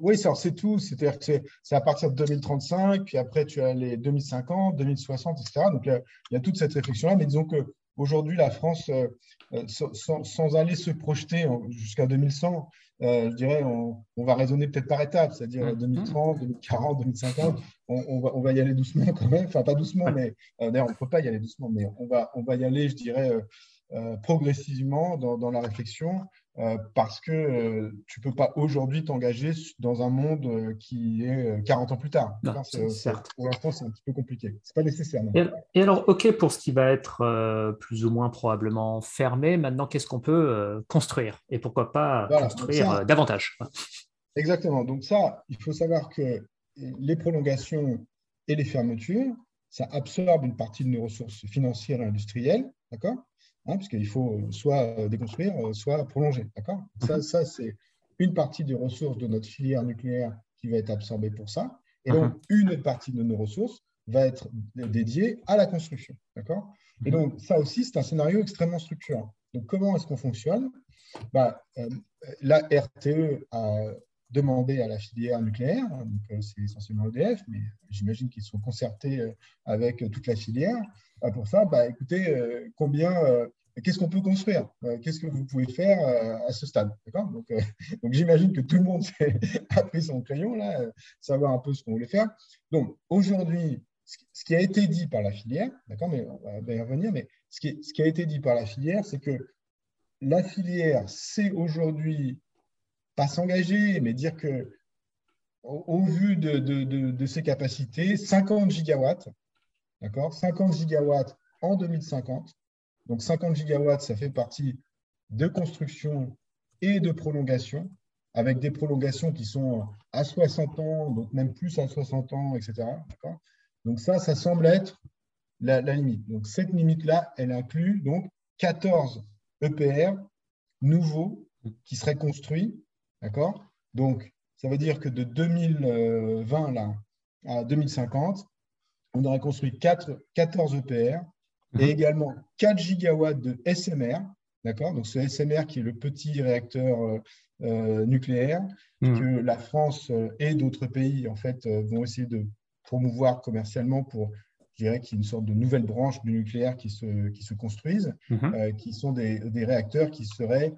oui, c'est tout. C'est-à-dire que c'est à partir de 2035, puis après, tu as les 2050, 2060, etc. Donc, il y a toute cette réflexion-là. Mais disons qu'aujourd'hui, la France, euh, euh, sans, aller se projeter jusqu'à 2100, euh, je dirais, on, va raisonner peut-être par étapes, c'est-à-dire 2030, 2040, 2050. On, va, on, va, y aller doucement quand même. Enfin, pas doucement, mais d'ailleurs, on ne peut pas y aller doucement, mais on va, on va y aller, je dirais, progressivement dans, dans, la réflexion. Euh, parce que euh, tu ne peux pas aujourd'hui t'engager dans un monde euh, qui est 40 ans plus tard. certes. Pour l'instant, c'est un petit peu compliqué. Ce n'est pas nécessaire. Et, alors, OK pour ce qui va être plus ou moins probablement fermé, maintenant, qu'est-ce qu'on peut construire? Et pourquoi pas construire davantage Exactement. Donc ça, il faut savoir que les prolongations et les fermetures, ça absorbe une partie de nos ressources financières et industrielles, d'accord? Hein, puisqu'il faut soit déconstruire, soit prolonger. D'accord? Ça, mhm. ça c'est une partie des ressources de notre filière nucléaire qui va être absorbée pour ça. Et donc, mhm. une autre partie de nos ressources va être dédiée à la construction. D'accord? Et mhm. donc, ça aussi, c'est un scénario extrêmement structurant. Donc, comment est-ce qu'on fonctionne? Bah, euh, La RTE a demandé à la filière nucléaire, hein, donc euh, c'est essentiellement EDF, mais j'imagine qu'ils sont concertés euh, avec toute la filière. Bah, pour ça, bah, écoutez, combien qu'est-ce qu'on peut construire euh, Qu'est-ce que vous pouvez faire euh, à ce stade donc, euh, donc j'imagine que tout le monde a pris son crayon, là, savoir un peu ce qu'on voulait faire. Donc aujourd'hui, ce qui a été dit par la filière, d'accord, mais on va y revenir, mais ce qui, ce qui a été dit par la filière, c'est que la filière sait aujourd'hui pas s'engager, mais dire que au, vu de, de, de, ses capacités, 50 gigawatts, d'accord, 50 gigawatts en 2050, donc 50 gigawatts, ça fait partie de construction et de prolongation, avec des prolongations qui sont à 60 ans, donc même plus à 60 ans, etc. Donc ça, ça semble être la, limite. Donc cette limite-là, elle inclut donc 14 EPR nouveaux qui seraient construits. D'accord? Donc ça veut dire que de 2020 là, à 2050, on aurait construit 4, 14 EPR et mhm. également 4 gigawatts de SMR, d'accord Donc ce SMR qui est le petit réacteur euh, euh, nucléaire mhm. que la France euh, et d'autres pays en fait vont essayer de promouvoir commercialement pour, je dirais, qu'il y ait une sorte de nouvelle branche du nucléaire qui se, qui se construise, mhm. qui sont des, des, réacteurs qui seraient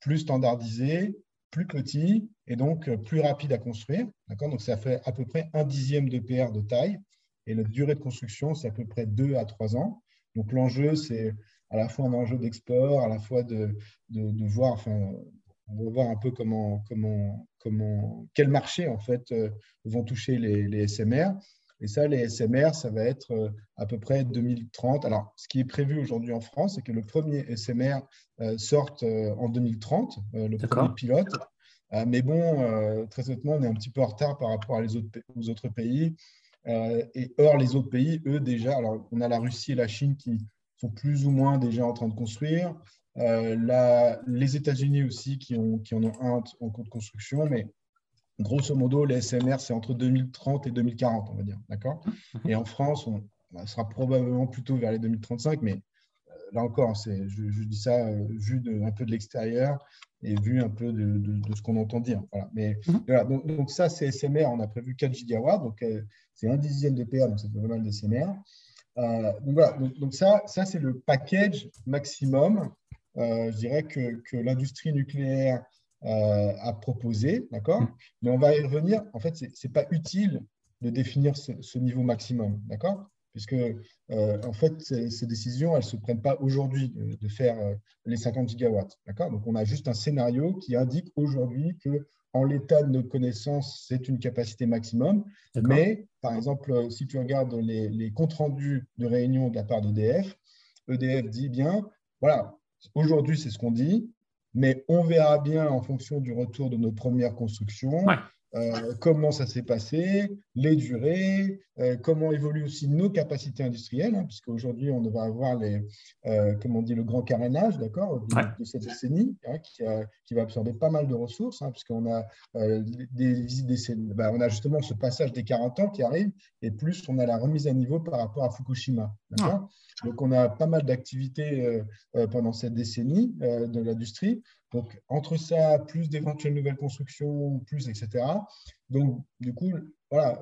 plus standardisés, plus petits et donc plus rapides à construire. D'accord Donc ça fait à peu près un dixième de PR de taille et la durée de construction, c'est à peu près 2 à 3 ans. Donc l'enjeu, c'est à la fois un enjeu d'export, à la fois de, de, voir, enfin, on va voir un peu comment, comment, comment, quel marché en fait euh, vont toucher les, les, SMR. Et ça, les SMR, ça va être euh, à peu près 2030. Alors, ce qui est prévu aujourd'hui en France, c'est que le premier SMR euh, sorte en 2030, le premier pilote. mais bon, très honnêtement, on est un petit peu en retard par rapport à les autres, aux autres pays. Euh, et or, les autres pays, eux, déjà, alors on a la Russie et la Chine qui sont plus ou moins déjà en train de construire. Euh, les États-Unis aussi qui, en ont un en cours de construction, mais grosso modo, les SMR, c'est entre 2030 et 2040, on va dire. D'accord? Et en France, on, sera probablement plutôt vers les 2035, mais euh, là encore, je, je, dis ça vu un peu de l'extérieur et vu un peu de, de, ce qu'on entend dire. Voilà. Mais mhm. voilà, donc, donc, ça, c'est SMR, on a prévu 4 gigawatts, donc euh, c'est un dixième de PA, donc c'est pas mal de SMR. Euh, donc voilà, donc, ça, ça c'est le package maximum, euh, je dirais, que, que l'industrie nucléaire a proposé, d'accord? Mhm. Mais on va y revenir, en fait, ce n'est pas utile de définir ce, niveau maximum, d'accord? Puisque, en fait, ces, décisions, elles ne se prennent pas aujourd'hui de, faire les 50 gigawatts, d'accord? Donc, on a juste un scénario qui indique aujourd'hui que en l'état de nos connaissances, c'est une capacité maximum. Mais, par exemple, si tu regardes les, les comptes rendus de réunion de la part d'EDF, EDF dit bien, voilà, aujourd'hui, c'est ce qu'on dit, mais on verra bien en fonction du retour de nos premières constructions. Euh, comment ça s'est passé, les durées, euh, comment évoluent aussi nos capacités industrielles, hein, puisqu'aujourd'hui, on va avoir les, euh, comment on dit, le grand carénage d'accord, de, cette décennie, hein, qui, va absorber pas mal de ressources, hein, puisqu'on a, des, des, bah, on a justement ce passage des 40 ans qui arrive, et plus on a la remise à niveau par rapport à Fukushima. Donc, on a pas mal d'activités pendant cette décennie de l'industrie. Donc, entre ça, plus d'éventuelles nouvelles constructions, plus, etc. Donc, du coup, voilà,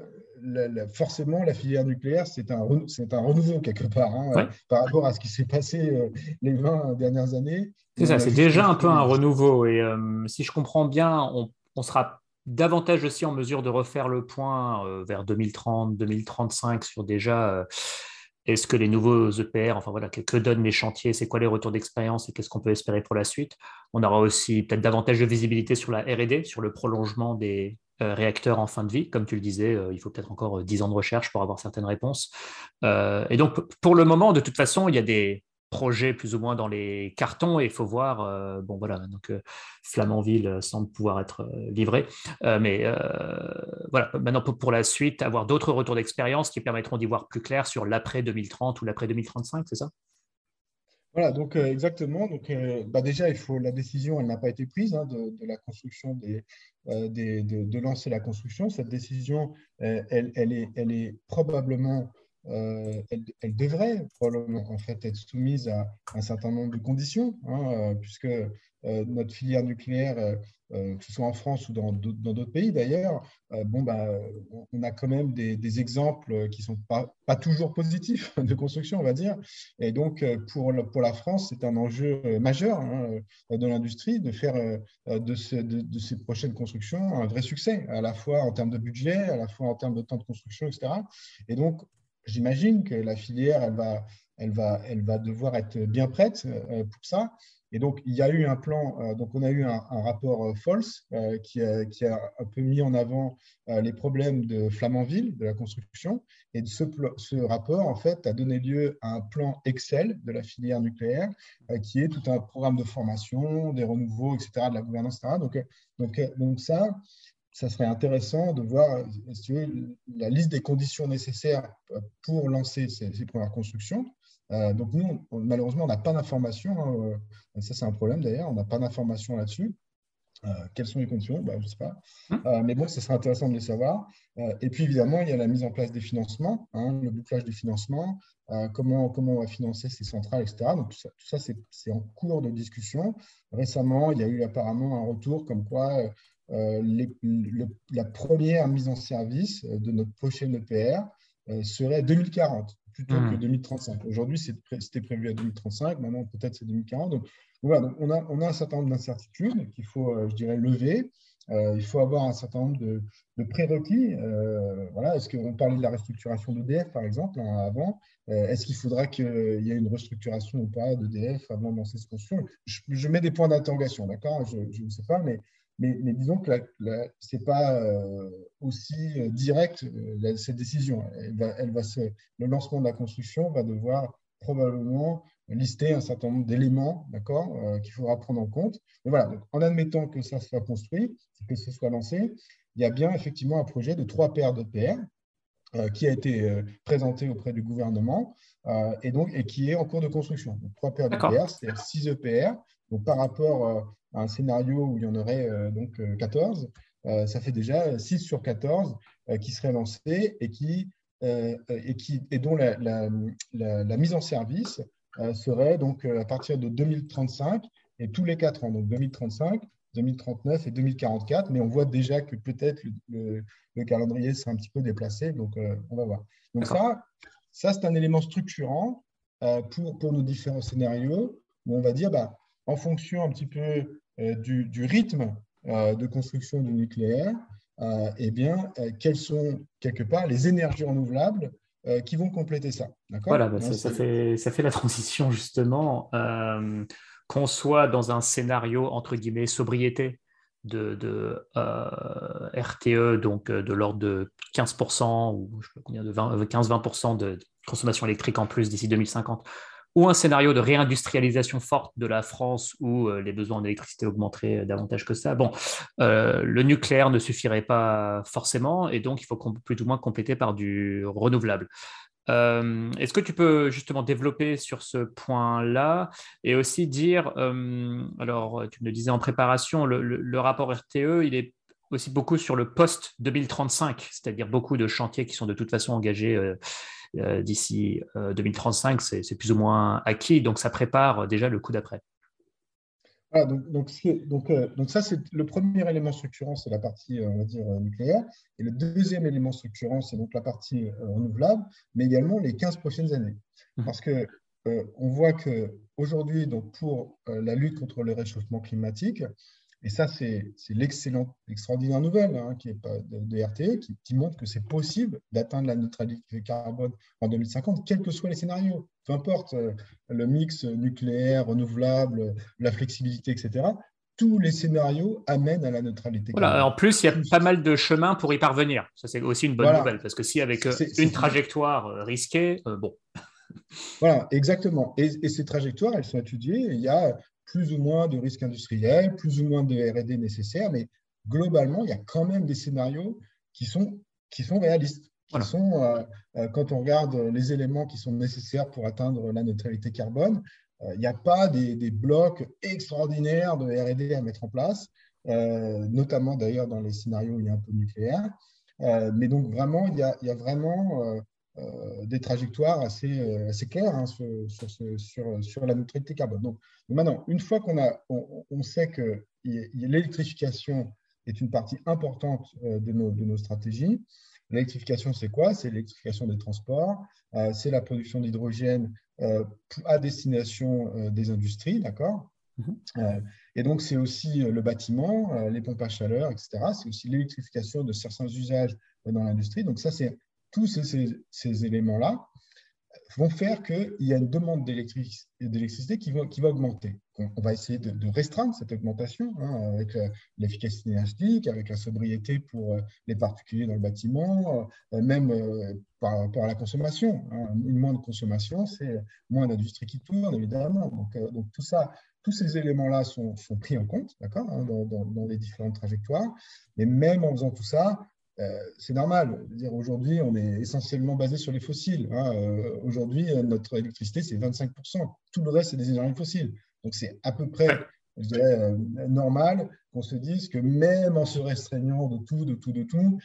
forcément, la filière nucléaire, c'est un, un renouveau quelque part hein, par rapport à ce qui s'est passé euh, les 20 dernières années. C'est ça, c'est déjà un peu un renouveau. Et euh, si je comprends bien, on, on, sera davantage aussi en mesure de refaire le point euh, vers 2030, 2035 sur déjà est-ce que les nouveaux EPR, enfin voilà, que, donnent les chantiers, c'est quoi les retours d'expérience et qu'est-ce qu'on peut espérer pour la suite? On aura aussi peut-être davantage de visibilité sur la RD, sur le prolongement des euh, réacteurs en fin de vie. Comme tu le disais, euh, il faut peut-être encore 10 ans de recherche pour avoir certaines réponses. Euh, et donc, pour le moment, de toute façon, il y a des, projet plus ou moins dans les cartons et il faut voir, euh, bon voilà, donc euh, Flamanville euh, semble pouvoir être livré, mais voilà, maintenant pour, la suite, avoir d'autres retours d'expérience qui permettront d'y voir plus clair sur l'après 2030 ou l'après 2035, c'est ça? Voilà, donc exactement. Donc, bah, déjà, il faut la décision, elle n'a pas été prise hein, de, la construction de, lancer la construction. Cette décision, elle est probablement euh, elle, devrait probablement en fait être soumise à un certain nombre de conditions, hein, euh, puisque euh, notre filière nucléaire, que ce soit en France ou dans d'autres pays d'ailleurs, bon, bah, on a quand même des, exemples qui ne sont pas, toujours positifs de construction, on va dire. Et donc, pour, la France, c'est un enjeu majeur hein, de l'industrie de faire de, de, de, ces prochaines constructions un vrai succès, à la fois en termes de budget, à la fois en termes de temps de construction, etc. Et donc, j'imagine que la filière, elle va, elle, va, elle va devoir être bien prête euh, pour ça. Et donc, il y a eu un plan, euh, donc on a eu un, rapport euh, FOLS qui, a, un peu mis en avant les problèmes de Flamanville, de la construction. Et ce, ce, rapport, en fait, a donné lieu à un plan Excel de la filière nucléaire, qui est tout un programme de formation, des renouveaux, etc., de la gouvernance, etc. Donc, donc, donc ça, ça serait intéressant de voir la liste des conditions nécessaires pour lancer ces, premières constructions. Euh, donc nous, malheureusement, on n'a pas d'informations. Hein, euh, ça, c'est un problème d'ailleurs. On n'a pas d'informations là-dessus. Euh, quelles sont les conditions? Bah, Je ne sais pas. Hum. mais bon, ce serait intéressant de les savoir. et puis, évidemment, il y a la mise en place des financements, hein, le bouclage des financements, comment, comment on va financer ces centrales, etc. Donc, tout ça, tout ça c'est en cours de discussion. Récemment, il y a eu apparemment un retour comme quoi euh, la première mise en service euh, de notre prochaine EPR euh, serait 2040 plutôt que 2035. Hmm. Aujourd'hui, c'était prévu à 2035, maintenant peut-être c'est 2040. Donc, voilà, on, a, on a un certain nombre d'incertitudes qu'il faut, je dirais, lever. il faut avoir un certain nombre de, prérequis. voilà, Est-ce qu'on parlait de la restructuration d'EDF, par exemple, hein, avant? Est-ce qu'il faudra qu'il y ait une restructuration ou pas d'EDF avant de lancer cette construction je, je, mets des points d'interrogation, d'accord? Je ne sais pas, mais mais, disons que ce n'est pas euh, aussi euh, direct euh, cette décision. Elle va, elle va le lancement de la construction va devoir probablement lister un certain nombre d'éléments d'accord, qu'il faudra prendre en compte. Mais voilà, en admettant que ça soit construit, que ce soit lancé, il y a bien effectivement un projet de trois paires de PR qui a été présenté auprès du gouvernement et, donc, et qui est en cours de construction. Donc, trois paires de PR, c'est 6 EPR. Donc, par rapport un scénario où il y en aurait euh, donc 14, euh, euh, ça fait déjà 6 sur 14 qui seraient lancés et, qui, et, qui, et dont la, la, mise en service serait donc à partir de 2035 et tous les 4 ans, donc 2035, 2039 et 2044, mais on voit déjà que peut-être le, calendrier sera un petit peu déplacé, donc on va voir. Donc ça, ça c'est un élément structurant pour, pour nos différents scénarios, où on va dire, bah, en fonction un petit peu euh, du, rythme euh, de construction du nucléaire, eh bien, quelles sont quelque part les énergies renouvelables qui vont compléter ça. Voilà, bah, ça, fait, ça fait la transition justement. qu'on soit dans un scénario entre guillemets sobriété, de, de euh, RTE, donc euh, de l'ordre de 15% ou je sais pas combien, de 15-20% de consommation électrique en plus d'ici 2050, ou un scénario de réindustrialisation forte de la France où euh, les besoins en électricité augmenteraient davantage que ça. Bon, le nucléaire ne suffirait pas forcément et donc il faut plus ou moins compléter par du renouvelable. Euh, est-ce que tu peux justement développer sur ce point-là et aussi dire, euh, alors tu me le disais en préparation, le, rapport RTE, il est aussi beaucoup sur le post-2035, c'est-à-dire beaucoup de chantiers qui sont de toute façon engagés euh, d'ici 2035, c'est plus ou moins acquis, donc ça prépare déjà le coup d'après donc, donc, euh, donc, ça, c'est le premier élément structurant, c'est la partie, euh, on va dire, euh, nucléaire. Et le deuxième élément structurant, c'est donc la partie renouvelable, mais également les 15 prochaines années. Mmh. Parce que on voit qu'aujourd'hui, pour la lutte contre le réchauffement climatique, et ça, c'est l'excellente, extraordinaire nouvelle hein, qui est de, RTE, qui, montre que c'est possible d'atteindre la neutralité carbone en 2050, quels que soient les scénarios. Peu importe euh, le mix nucléaire, renouvelable, la flexibilité, etc. Tous les scénarios amènent à la neutralité. Voilà, en plus, il y a pas mal de chemins pour y parvenir. Ça, c'est aussi une bonne nouvelle, parce que si avec euh, une trajectoire euh, risquée, bon. Voilà, exactement. Et, et, ces trajectoires, elles sont étudiées. Il y a plus ou moins de risques industriels, plus ou moins de RD nécessaires, mais globalement, il y a quand même des scénarios qui sont, qui sont réalistes. Qui sont, euh, euh, quand on regarde les éléments qui sont nécessaires pour atteindre la neutralité carbone, euh, il n'y a pas des, des, blocs extraordinaires de RD à mettre en place, notamment d'ailleurs dans les scénarios où il y a un peu nucléaire. mais donc vraiment, il y a, il y a vraiment des trajectoires assez, euh, assez claires hein, sur, sur, sur, la neutralité carbone. Donc, maintenant, une fois qu'on a, on, sait que l'électrification est une partie importante euh, de nos, de nos stratégies, L'électrification, c'est quoi? C'est l'électrification des transports, c'est la production d'hydrogène à destination des industries, d'accord? Mm-hmm. Et donc, c'est aussi le bâtiment, les pompes à chaleur, etc. C'est aussi l'électrification de certains usages dans l'industrie. Donc, ça, c'est tous ces, éléments-là vont faire qu'il y a une demande d'électricité qui va, augmenter. On, va essayer de, restreindre cette augmentation hein, avec euh, l'efficacité énergétique, avec la sobriété pour euh, les particuliers dans le bâtiment, euh, même par rapport à la consommation. Hein. Une moindre consommation, c'est moins d'industrie qui tourne, évidemment. Donc, donc tout ça, tous ces éléments-là sont, pris en compte hein, dans, les différentes trajectoires. Mais même en faisant tout ça, euh, c'est normal. Aujourd'hui, on est essentiellement basé sur les fossiles. Hein. Euh, aujourd'hui, euh, notre électricité, c'est 25%. Tout le reste, c'est des énergies fossiles. Donc, c'est à peu près, normal qu'on se dise que même en se restreignant de tout, de tout, de tout,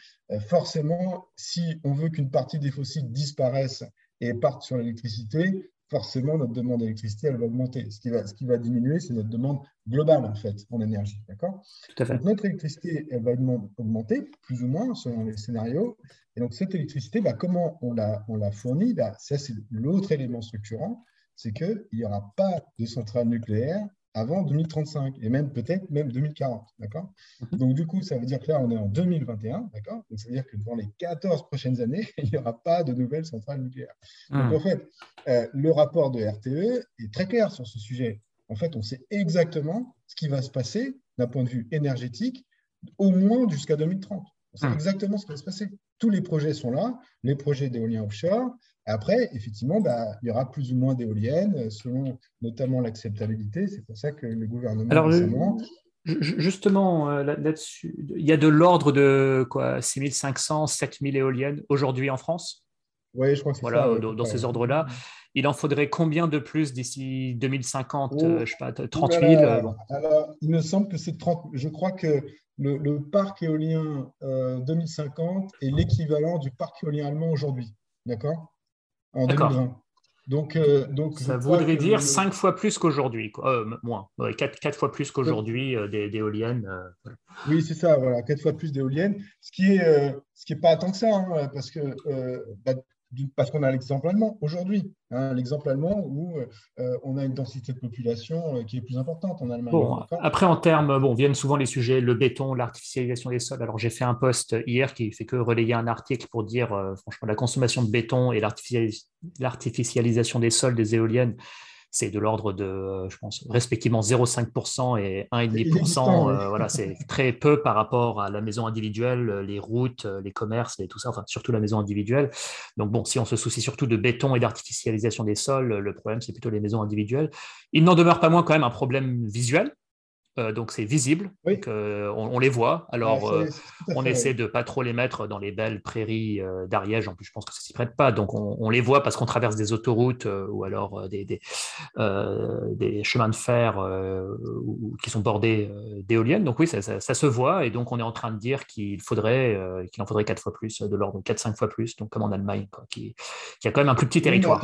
forcément, si on veut qu'une partie des fossiles disparaisse et parte sur l'électricité, forcément, notre demande d'électricité, elle va augmenter. Ce qui va, ce qui va diminuer, c'est notre demande globale, en fait, en énergie. D'accord? Donc, notre électricité, elle va augmenter, plus ou moins, selon les scénarios. Et donc, cette électricité, bah, comment on la, on la fournit? Bah, Ça, c'est l'autre élément structurant, c'est qu'il n'y aura pas de centrale nucléaire avant 2035 et même peut-être même 2040. D'accord? Mhm. Donc, du coup, ça veut dire que là, on est en 2021. D'accord? Donc, ça veut dire que dans les 14 prochaines années, il n'y aura pas de nouvelles centrales nucléaires. Donc, mhm. en fait, euh, le rapport de RTE est très clair sur ce sujet. En fait, on sait exactement ce qui va se passer d'un point de vue énergétique, au moins jusqu'à 2030. On sait mhm. exactement ce qui va se passer. Tous les projets sont là, les projets d'éolien offshore, après, effectivement, bah, il y aura plus ou moins d'éoliennes, euh, selon notamment l'acceptabilité. C'est pour ça que le gouvernement Alors, Justement, euh, là-dessus, il y a de l'ordre de quoi 6500, 7000 éoliennes aujourd'hui en France? Oui, je crois que c'est voilà, ça. Dans, ces ordres-là. Il en faudrait combien de plus d'ici 2050 Je ne sais pas, 30 000 Alors, il me semble que c'est 30 Je crois que le, parc éolien 2050 euh, est l'équivalent du parc éolien allemand aujourd'hui. D'accord? En 2020. Donc, euh, donc, ça voudrait dire cinq fois plus qu'aujourd'hui, euh, moins, quatre, quatre, fois plus qu'aujourd'hui euh, d'éoliennes. Oui, c'est ça, voilà, quatre fois plus d'éoliennes, ce qui est, ce qui est pas tant que ça, hein, parce que bah, parce qu'on a l'exemple allemand aujourd'hui, hein, l'exemple allemand où euh, on a une densité de population euh, qui est plus importante en Allemagne. après, en termes, bon, viennent souvent les sujets, le béton, l'artificialisation des sols. Alors, j'ai fait un post hier qui fait que relayer un article pour dire, franchement, la consommation de béton et l'artificialisation des sols des éoliennes c'est de l'ordre de, je pense, respectivement 0,5% et 1,5%. Euh, voilà, c'est très peu par rapport à la maison individuelle, les routes, les commerces et tout ça, enfin surtout la maison individuelle. Donc bon, si on se soucie surtout de béton et d'artificialisation des sols, le problème c'est plutôt les maisons individuelles. Il n'en demeure pas moins quand même un problème visuel euh, donc c'est visible, euh, on, les voit. Alors euh, on essaie de pas trop les mettre dans les belles prairies d'Ariège. En plus, je pense que ça s'y prête pas. Donc on, les voit parce qu'on traverse des autoroutes ou alors des, des, chemins de fer qui sont bordés d'éoliennes. Donc oui, ça, se voit. Et donc on est en train de dire qu'il faudrait qu'il en faudrait quatre fois plus, de l'ordre de 4-5 fois plus. Donc comme en Allemagne, qui, qui, a quand même un plus petit territoire.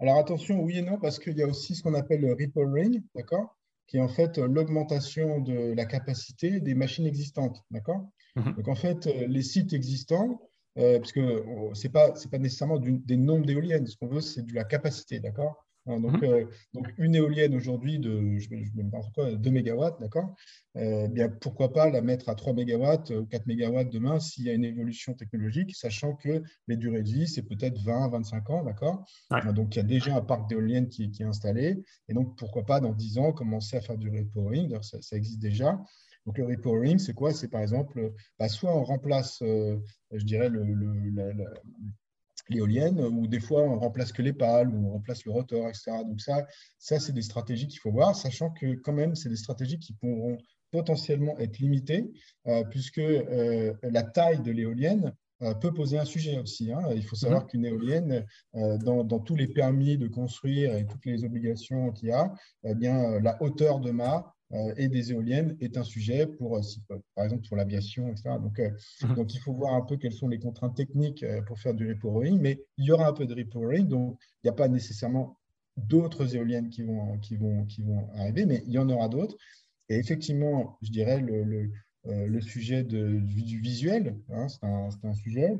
alors attention, oui et non, parce qu'il y a aussi ce qu'on appelle le ripple ring, d'accord? Qui est en fait l'augmentation de la capacité des machines existantes. D'accord? Mhm. Donc en fait, les sites existants, euh, parce que ce n'est pas, pas nécessairement des nombres d'éoliennes, ce qu'on veut, c'est de la capacité. D'accord? Hein, donc, mhm. euh, donc, une éolienne aujourd'hui de, je, quoi, 2 MW, d'accord? Euh, bien, Pourquoi pas la mettre à 3 MW ou 4 MW demain s'il y a une évolution technologique, sachant que les durées de vie, c'est peut-être 20, 25 ans, d'accord? Hein, Donc, il y a déjà un parc d'éoliennes qui, est installé. Et donc, pourquoi pas, dans 10 ans, commencer à faire du repowering ça, ça existe déjà. Donc, le repowering, c'est quoi? C'est par exemple, bah, soit on remplace, euh, je dirais, le, l'éolienne, ou des fois on remplace que les pales, ou on remplace le rotor, etc. Donc ça, ça c'est des stratégies qu'il faut voir, sachant que quand même, c'est des stratégies qui pourront potentiellement être limitées, euh, puisque euh, la taille de l'éolienne euh, peut poser un sujet aussi. Hein. Il faut savoir mhm. qu'une éolienne, dans, dans, tous les permis de construire et toutes les obligations qu'il y a, eh bien, la hauteur de mât euh, et des éoliennes est un sujet pour, euh, par exemple, pour l'aviation, etc. Donc, euh, mhm. donc, il faut voir un peu quelles sont les contraintes techniques pour faire du repowering, mais il y aura un peu de repowering, donc il n'y a pas nécessairement d'autres éoliennes qui vont, qui, vont, qui vont arriver, mais il y en aura d'autres. Et effectivement, je dirais le, le, le sujet de, du visuel, hein, c'est un, un, sujet.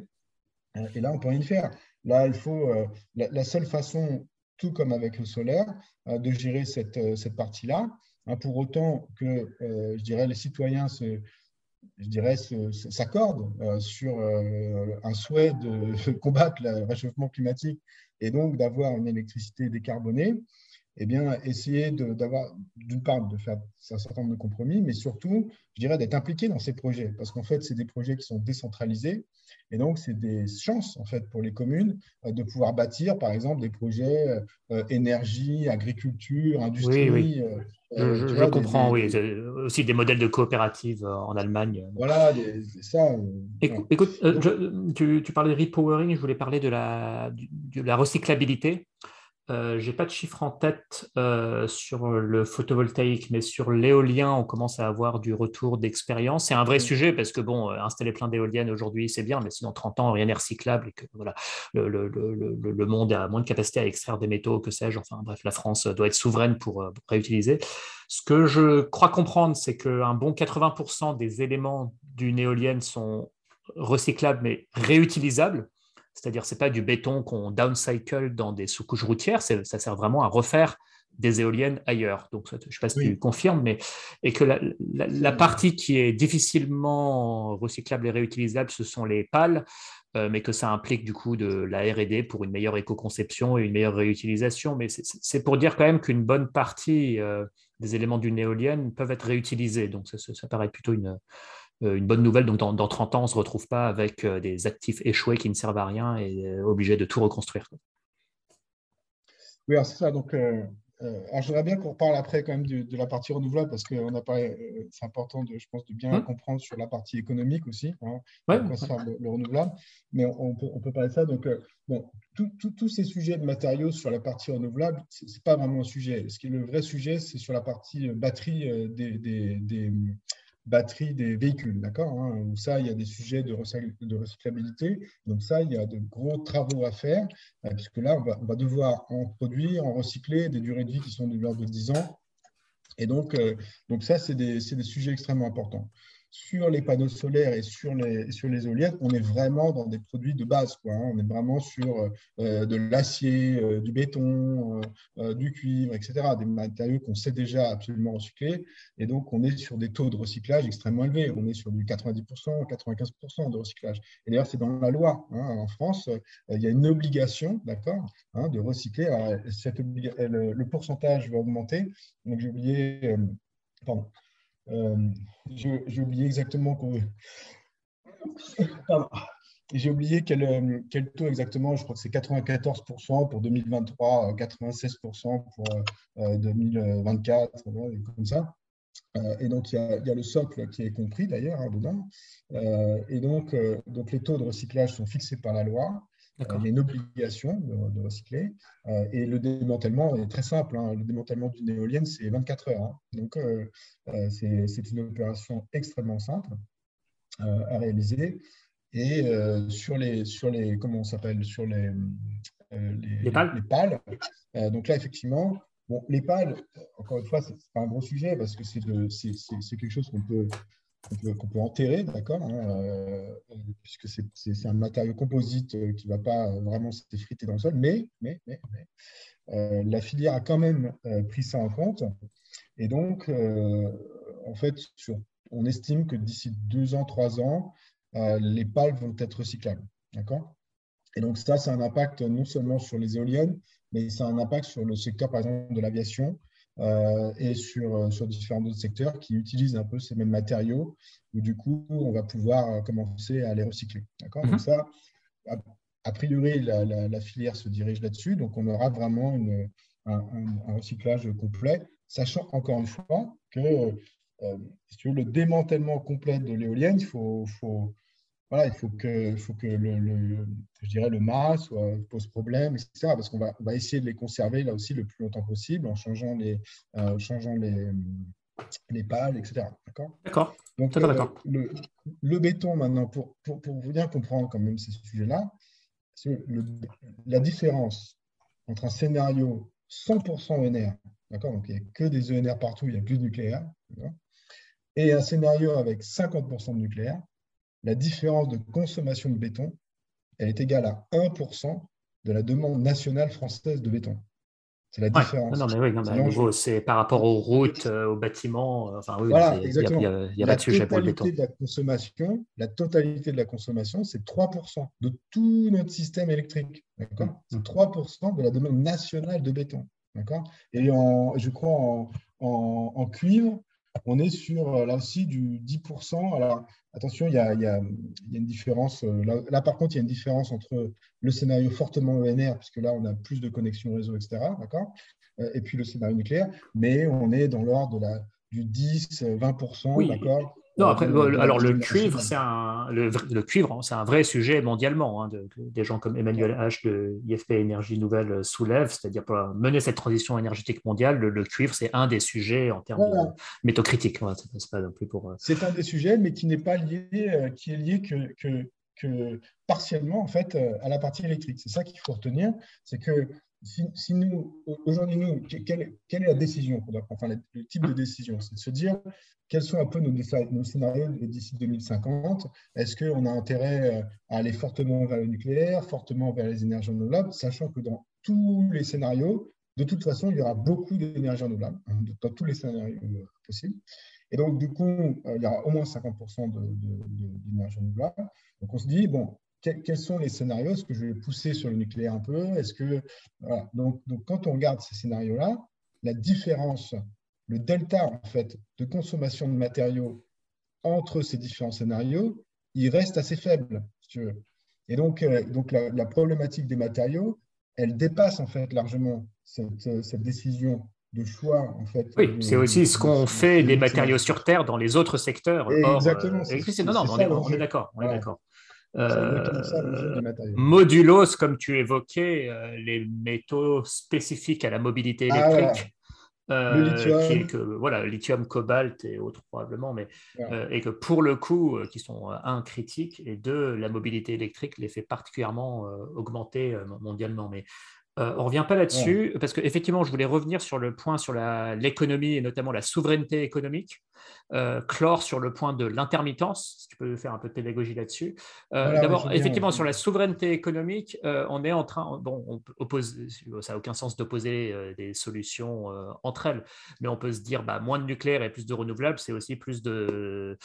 Et là, on peut rien faire. Là, il faut la, seule façon, tout comme avec le solaire, de gérer cette, cette partie-là, pour autant que, euh, je dirais, les citoyens se, je dirais, s'accordent euh, sur euh, un souhait de combattre le réchauffement climatique et donc d'avoir une électricité décarbonée, eh bien, essayer d'avoir, d'une part, de faire un certain nombre de compromis, mais surtout, je dirais, d'être impliqué dans ces projets, parce qu'en fait, c'est des projets qui sont décentralisés, et donc, c'est des chances, en fait, pour les communes de pouvoir bâtir, par exemple, des projets euh, énergie, agriculture, industrie. Oui, oui. Euh, je, comprends, oui. Aussi des modèles de coopératives en Allemagne. Voilà, c'est ça. Écoute, tu, tu, parlais de repowering, je voulais parler de la, de la recyclabilité. Euh, je n'ai pas de chiffre en tête euh, sur le photovoltaïque, mais sur l'éolien, on commence à avoir du retour d'expérience. C'est un vrai sujet parce que, bon, euh, installer plein d'éoliennes aujourd'hui, c'est bien, mais si dans 30 ans, rien n'est recyclable et que voilà, le, le, le, le, monde a moins de capacité à extraire des métaux, que sais-je, enfin bref, la France doit être souveraine pour, pour réutiliser. Ce que je crois comprendre, c'est qu'un bon 80% des éléments d'une éolienne sont recyclables mais réutilisables. C'est-à-dire, ce n'est pas du béton qu'on downcycle dans des sous-couches routières, ça sert vraiment à refaire des éoliennes ailleurs. Donc, je ne sais pas si tu confirmes, mais et que la, partie qui est difficilement recyclable et réutilisable, ce sont les pales, euh, mais que ça implique du coup de la R&D pour une meilleure éco-conception et une meilleure réutilisation. Mais c'est pour dire quand même qu'une bonne partie euh, des éléments d'une éolienne peuvent être réutilisés. Donc, ça, ça paraît plutôt une, une bonne nouvelle. Donc, dans, 30 ans, on ne se retrouve pas avec euh, des actifs échoués qui ne servent à rien et euh, obligés de tout reconstruire. Oui, c'est ça. Donc, je voudrais bien qu'on parle après quand même de, la partie renouvelable parce que c'est important, de, je pense, de bien hum. comprendre sur la partie économique aussi, hein, le, renouvelable. Mais on peut, on peut parler de ça. Donc, bon, tous ces sujets de matériaux sur la partie renouvelable, ce n'est pas vraiment un sujet. Ce qui est le vrai sujet, c'est sur la partie batterie des, des batterie des véhicules, d'accord hein, ça, il y a des sujets de, recyclabilité. Donc ça, il y a de gros travaux à faire, euh, puisque là, on va, devoir en produire, en recycler des durées de vie qui sont de l'ordre de 10 ans. Et donc, euh, ça, c'est des, sujets extrêmement importants. Sur les panneaux solaires et sur les, sur les éoliennes, on est vraiment dans des produits de base. Hein. On est vraiment sur euh, de l'acier, euh, du béton, euh, du cuivre, etc. Des matériaux qu'on sait déjà absolument recycler. Et donc, on est sur des taux de recyclage extrêmement élevés. On est sur du 90%, 95% de recyclage. Et d'ailleurs, c'est dans la loi. Hein. en France, il y a une obligation d'accord, hein, de recycler. le, pourcentage va augmenter. Donc, j'ai oublié. pardon. Euh, j'ai oublié exactement J'ai oublié quel, euh, quel, taux exactement, je crois que c'est 94% pour 2023, 96% pour 2024, euh, comme ça. et donc, il y, a, il y, a, le socle qui est compris d'ailleurs hein, et donc, donc, les taux de recyclage sont fixés par la loi. Euh, il y a une obligation de, recycler. Euh, et le démantèlement est très simple. Hein. Le démantèlement d'une éolienne, c'est 24 heures. Hein. Donc, euh, c'est une opération extrêmement simple à réaliser. Et sur les, sur les, comment on s'appelle, sur les, les, pales. Les pales. donc là, effectivement, bon, les pales, encore une fois, c'est pas un gros sujet parce que c'est quelque chose qu'on peut qu'on peut, enterrer, d'accord, hein, euh, puisque c'est un matériau composite euh, qui ne va pas vraiment s'effriter dans le sol, mais, mais, mais, euh, la filière a quand même pris ça en compte. Et donc, en fait, sur, on estime que d'ici deux ans, trois ans, les pales vont être recyclables, d'accord Et donc, ça, c'est un impact non seulement sur les éoliennes, mais c'est un impact sur le secteur, par exemple, de l'aviation, euh, et sur, euh, sur différents autres secteurs qui utilisent un peu ces mêmes matériaux, où du coup, on va pouvoir euh, commencer à les recycler. D'accord? Donc mhm. ça, a, priori, la, filière se dirige là-dessus, donc on aura vraiment une, un, recyclage complet, sachant encore une fois que si tu veux, le démantèlement complet de l'éolienne, il faut, faut, voilà, il faut que, faut que le, je dirais le mât soit, pose problème, etc. Parce qu'on va, on va essayer de les conserver là aussi le plus longtemps possible en changeant les, euh, changeant les, les pales, etc. D'accord? D'accord. Donc, euh, le, le, béton, maintenant, pour, pour, pour, bien comprendre quand même ces sujets-là, la différence entre un scénario 100% ENR, d'accord? Donc, il n'y a que des ENR partout, il n'y a plus de nucléaire, et un scénario avec 50% de nucléaire, la différence de consommation de béton, elle est égale à 1% de la demande nationale française de béton. C'est la différence. Non, mais oui, c'est par rapport aux routes, euh, aux bâtiments. Euh, enfin, oui, voilà, exactement. Il y a, pas de sujet pour le béton. De la consommation, la totalité de la consommation, c'est 3% de tout notre système électrique. Mmh. C'est 3% de la demande nationale de béton. D'accord Et en, je crois en, en cuivre, on est sur euh, là aussi du 10%. Alors attention, il y a, une différence. Euh, là, par contre, il y a une différence entre le scénario fortement ENR, puisque là, on a plus de connexions réseau, etc. D'accord euh, Et puis le scénario nucléaire, mais on est dans l'ordre du 10-20%. D'accord non, après, alors le cuivre, c'est un, le, cuivre, hein, c'est un vrai sujet mondialement. Hein, des gens comme Emmanuel H de IFP Énergie Nouvelle euh, soulèvent, c'est-à-dire pour mener cette transition énergétique mondiale, le, cuivre, c'est un des sujets en termes de métaux critiques. pour. Euh, c'est un des sujets, mais qui n'est pas lié, euh, qui est lié que, que, que, partiellement en fait à la partie électrique. C'est ça qu'il faut retenir, c'est que si, nous, aujourd'hui, nous, quelle, est la décision enfin, le type de décision? C'est de se dire quels sont un peu nos, scénarios d'ici 2050 Est-ce qu'on a intérêt euh, à aller fortement vers le nucléaire, fortement vers les énergies renouvelables, sachant que dans tous les scénarios, de toute façon, il y aura beaucoup d'énergie renouvelable, hein, dans tous les scénarios euh, possibles. Et donc, du coup, euh, il y aura au moins 50% d'énergie renouvelable. Donc, on se dit, bon, quels sont les scénarios? Est-ce que je vais pousser sur le nucléaire un peu? Est-ce que donc, donc, quand on regarde ces scénarios-là, la différence, le delta en fait de consommation de matériaux entre ces différents scénarios, il reste assez faible, si tu veux. Et donc, euh, donc la, problématique des matériaux, elle dépasse en fait largement cette, cette décision de choix en fait. Oui, c'est aussi ce qu'on fait des matériaux sur Terre dans les autres secteurs. Exactement. Euh, non, non, on est, d'accord. On est d'accord. Euh, modulos, comme tu évoquais, euh, les métaux spécifiques à la mobilité ah, électrique. Euh, lithium. que, voilà, lithium, cobalt et autres probablement, mais et que pour le coup, qui sont un critiques et deux, la mobilité électrique les fait particulièrement augmenter mondialement. Mais Euh, on ne revient pas là-dessus, parce qu'effectivement, je voulais revenir sur le point sur l'économie et notamment la souveraineté économique. Euh, clore sur le point de l'intermittence, si tu peux faire un peu de pédagogie là-dessus. Euh, d'abord, effectivement, sur la souveraineté économique, on est en train, bon, on oppose, ça n'a aucun sens d'opposer des solutions entre elles, mais on peut se dire, bah, moins de nucléaire et plus de renouvelables, c'est aussi plus de euh,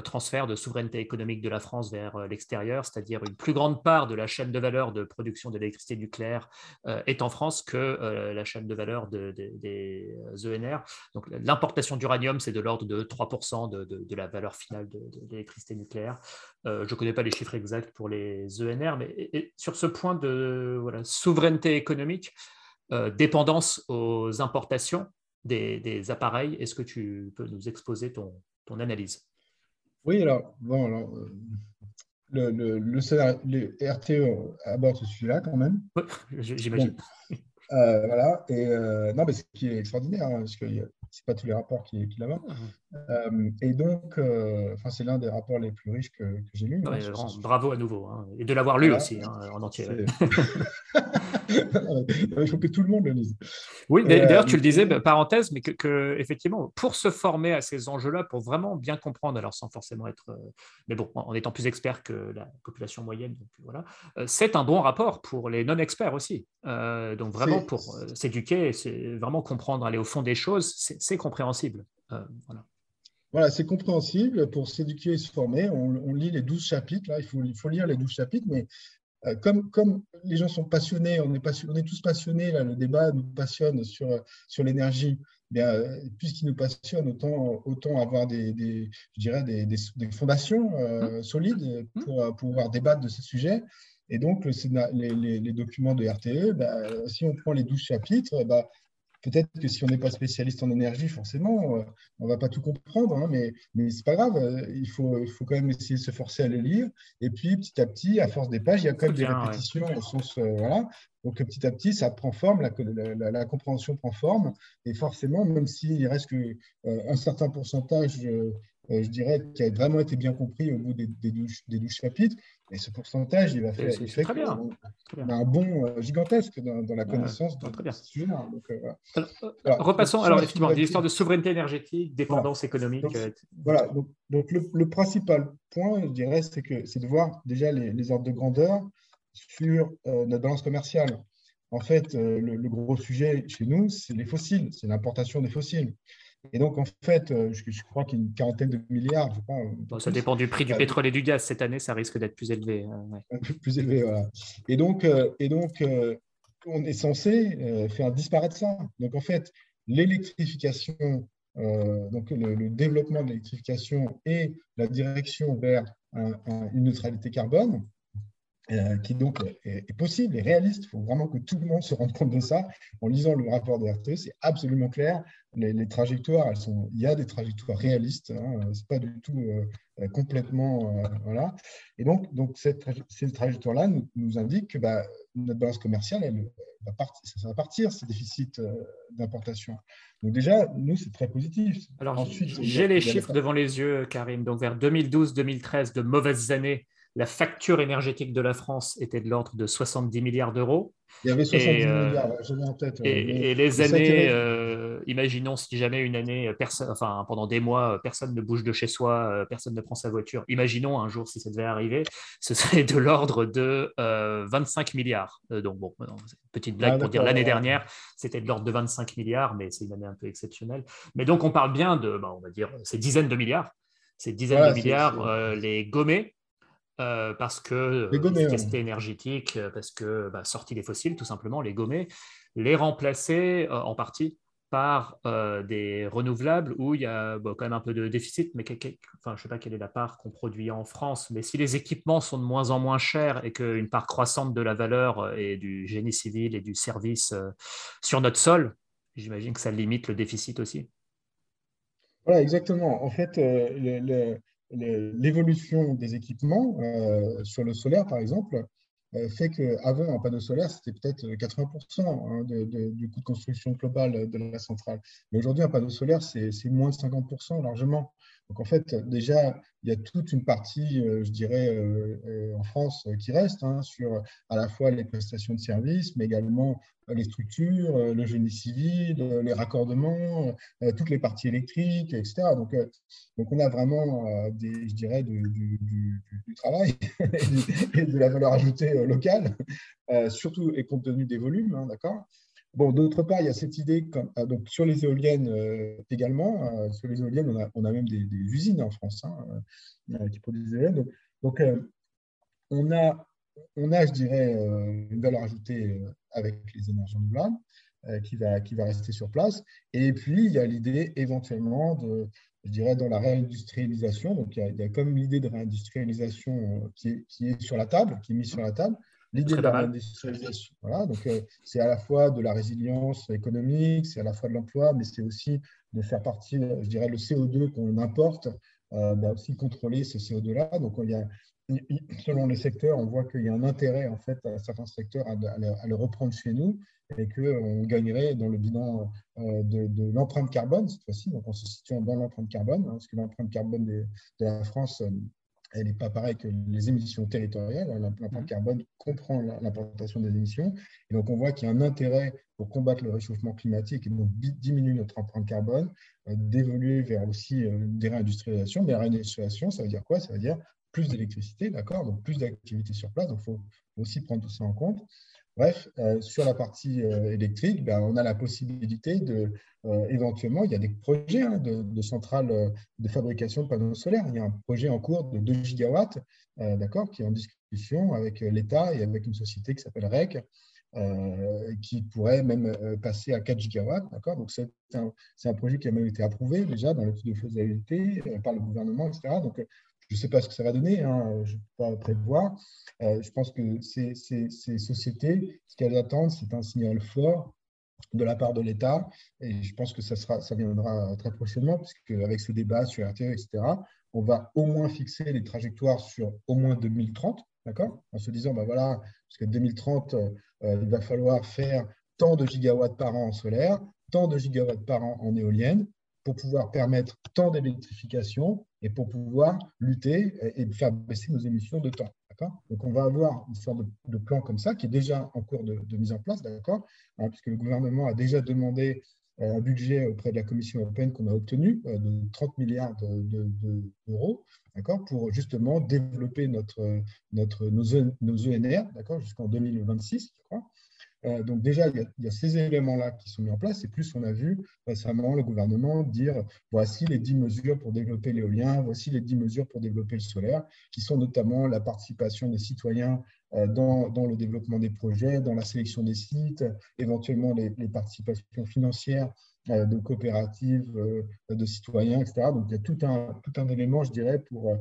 transfert de souveraineté économique de la France vers euh, l'extérieur, c'est-à-dire une plus grande part de la chaîne de valeur de production d'électricité nucléaire euh, est en France que la chaîne de valeur des ENR. Donc l'importation d'uranium, c'est de l'ordre de 3% de, la valeur finale de, l'électricité nucléaire. je ne connais pas les chiffres exacts pour les ENR, mais sur ce point de souveraineté économique, dépendance aux importations des, appareils, est-ce que tu peux nous exposer ton analyse? Oui, alors, bon, alors, euh, le, le, le, RTE aborde ce sujet-là quand même. Oui, j'imagine. Euh, voilà, et euh, non, mais ce qui est extraordinaire, hein, parce que c'est pas tous les rapports qui, qui. Euh, et donc, enfin, c'est l'un des rapports les plus riches que, que j'ai lus. bravo à nouveau, hein, et de l'avoir lu aussi hein, en entier. Il faut que tout le monde le lise. Oui, d'ailleurs, tu le disais, bah, parenthèse, mais que, effectivement, pour se former à ces enjeux-là, pour vraiment bien comprendre, alors sans forcément être, euh, mais bon, en étant plus expert que la population moyenne, donc voilà, c'est un bon rapport pour les non-experts aussi. donc vraiment pour s'éduquer, c'est vraiment comprendre, aller au fond des choses, c'est compréhensible. Euh, voilà. Voilà, c'est compréhensible pour s'éduquer et se former. On, lit les 12 chapitres, là, il faut, il faut lire les 12 chapitres, mais euh, comme, comme les gens sont passionnés, on est, on est tous passionnés, là, le débat nous passionne sur, sur l'énergie, euh, puisqu'il nous passionne, autant, autant avoir des, des je dirais des, des, fondations mmh. solides mmh. pour pouvoir débattre de ces sujets. Et donc, les, les, les, documents de RTE, bah, si on prend les 12 chapitres, bah, Peut-être que si on n'est pas spécialiste en énergie, forcément, euh, on ne va pas tout comprendre, hein, mais, mais ce n'est pas grave. Euh, il faut, il faut quand même essayer de se forcer à les lire. Et puis, petit à petit, à force des pages, il y a quand même des répétitions au sens. Euh, voilà. Donc, petit à petit, ça prend forme, la, la, compréhension prend forme. Et forcément, même s'il reste que, un certain pourcentage je dirais, qui a vraiment été bien compris au bout des, des, 12, chapitres. Et ce pourcentage, il va faire, il fait bien. un bon euh, gigantesque dans, la connaissance de, ce sujet-là. Euh, euh, repassons, alors, effectivement, l'histoire de souveraineté énergétique, dépendance économique. voilà, donc, le, principal point, je dirais, c'est de voir déjà les, ordres de grandeur sur notre balance commerciale. En fait, le, gros sujet chez nous, c'est les fossiles, c'est l'importation des fossiles. Et donc, en fait, euh, je, crois qu'il y a une quarantaine de milliards. Je ça dépend du prix du pétrole et du gaz. Cette année, ça risque d'être plus élevé. Euh, plus élevé, voilà. Et donc, euh, et donc on est censé faire disparaître ça. Donc, en fait, l'électrification, donc le, développement de l'électrification et la direction vers une neutralité carbone, euh, qui donc est, possible et réaliste. Il faut vraiment que tout le monde se rende compte de ça. En lisant le rapport de RTE, c'est absolument clair. Les, trajectoires, elles sont, il y a des trajectoires réalistes. Hein, c'est pas du tout euh, complètement euh, voilà. Et donc, donc cette, ces trajectoires-là nous, nous indiquent que bah, notre balance commerciale, elle, va partir, ça va partir ces déficits d'importation. Donc déjà, nous, c'est très positif. Alors, j'ai les chiffres devant les yeux, Karim. Donc vers 2012-2013, de mauvaises années la facture énergétique de la France était de l'ordre de 70 milliards d'euros. Il y avait 70 euh, milliards, j'avais en tête. Et, les années, euh, imaginons si jamais une année, personne, enfin, pendant des mois, personne ne bouge de chez soi, euh, personne ne prend sa voiture. Imaginons un jour si ça devait arriver, ce serait de l'ordre de 25 milliards. donc, bon, petite blague ah, pour dire l'année dernière, c'était de l'ordre de 25 milliards, mais c'est une année un peu exceptionnelle. Mais donc, on parle bien de, bah, on va dire, ces dizaines de milliards. Ces dizaines de milliards, les gommés, euh, parce que l'efficacité énergétique, euh, parce que bah, sortie des fossiles, tout simplement, les gommer, les remplacer euh, en partie par des renouvelables où il y a quand même un peu de déficit, mais enfin, je ne sais pas quelle est la part qu'on produit en France, mais si les équipements sont de moins en moins chers et qu'une part croissante de la valeur et du génie civil et du service sur notre sol, j'imagine que ça limite le déficit aussi. Voilà, exactement. En fait, le l'évolution des équipements euh, sur le solaire, par exemple, euh, fait qu'avant, un panneau solaire, c'était peut-être 80% hein, du coût de construction global de la centrale. Mais aujourd'hui, un panneau solaire, c'est moins de 50% largement. Donc en fait, déjà, il y a toute une partie, euh, je dirais, euh, euh, en France qui reste hein, sur à la fois les prestations de services, mais également les structures, le génie civil, les raccordements, toutes les parties électriques, etc. Donc, donc on a vraiment, je dirais, du, du, travail et de la valeur ajoutée locale, surtout et compte tenu des volumes, hein, d'accord Bon, d'autre part, il y a cette idée, ah, donc sur les éoliennes euh, également, euh, sur les éoliennes, on a, même des, usines en France hein, euh, qui produisent des éoliennes. Donc, on, a, on a, je dirais, une valeur ajoutée avec les énergies renouvelables qui, va, qui va rester sur place. Et puis, il y a l'idée éventuellement de, je dirais, dans la réindustrialisation. Donc, il y a, il y a comme l'idée de réindustrialisation qui est, qui est sur la table, qui est mise sur la table l'idée de l'industrialisation. Voilà, donc euh, c'est à la fois de la résilience économique, c'est à la fois de l'emploi, mais c'est aussi de faire partie, je dirais, le CO2 qu'on importe, euh, bah, aussi contrôler ce CO2-là. Donc il y a, selon les secteurs, on voit qu'il y a un intérêt en fait à certains secteurs à, le reprendre chez nous et qu'on gagnerait dans le bilan euh, de, l'empreinte carbone cette fois-ci. Donc on se situe dans l'empreinte carbone, hein, parce que l'empreinte carbone de la France elle n'est pas pareille que les émissions territoriales. L'impact mmh. carbone comprend l'importation des émissions. Et donc, on voit qu'il y a un intérêt pour combattre le réchauffement climatique et donc diminuer notre empreinte carbone, euh, d'évoluer vers aussi euh, des réindustrialisations. Mais la réindustrialisation, ça veut dire quoi? Ça veut dire plus d'électricité, d'accord? Donc, plus d'activité sur place. Donc, il faut aussi prendre tout ça en compte. Bref, euh, sur la partie euh, électrique, ben, on a la possibilité de, euh, éventuellement, il y a des projets hein, de, centrales de fabrication de panneaux solaires. Il y a un projet en cours de 2 gigawatts, d'accord, qui est en discussion avec l'État et avec une société qui s'appelle REC, qui pourrait même passer à 4 gigawatts, d'accord. Donc c'est un, un, projet qui a même été approuvé déjà dans l'étude de faisabilité par le gouvernement, etc. Donc je ne sais pas ce que ça va donner, hein, je ne peux pas prévoir. Euh, je pense que ces, sociétés, ce qu'elles attendent, c'est un signal fort de la part de l'État. Et je pense que ça, viendra très prochainement, puisque avec ce débat sur RTE, etc., on va au moins fixer les trajectoires sur au moins 2030, d'accord? En se disant, ben voilà, parce que 2030, euh, il va falloir faire tant de gigawatts par an en solaire, tant de gigawatts par an en éolienne, pour pouvoir permettre tant d'électrification et pour pouvoir lutter et faire baisser nos émissions de temps. Donc, on va avoir une sorte de, plan comme ça qui est déjà en cours de, mise en place, d'accord? Hein, Puisque le gouvernement a déjà demandé euh, un budget auprès de la Commission européenne qu'on a obtenu euh, de 30 milliards d'euros, d'accord? Pour justement développer notre, notre, nos, nos ENR, d'accord? Jusqu'en 2026, je crois. Euh, donc déjà, il y, a, ces éléments-là qui sont mis en place. Et plus, on a vu récemment le gouvernement dire, voici les 10 mesures pour développer l'éolien, voici les 10 mesures pour développer le solaire, qui sont notamment la participation des citoyens euh, dans, le développement des projets, dans la sélection des sites, éventuellement les, participations financières euh, de coopératives, de citoyens, etc. Donc il y a tout un, tout un élément, je dirais, pour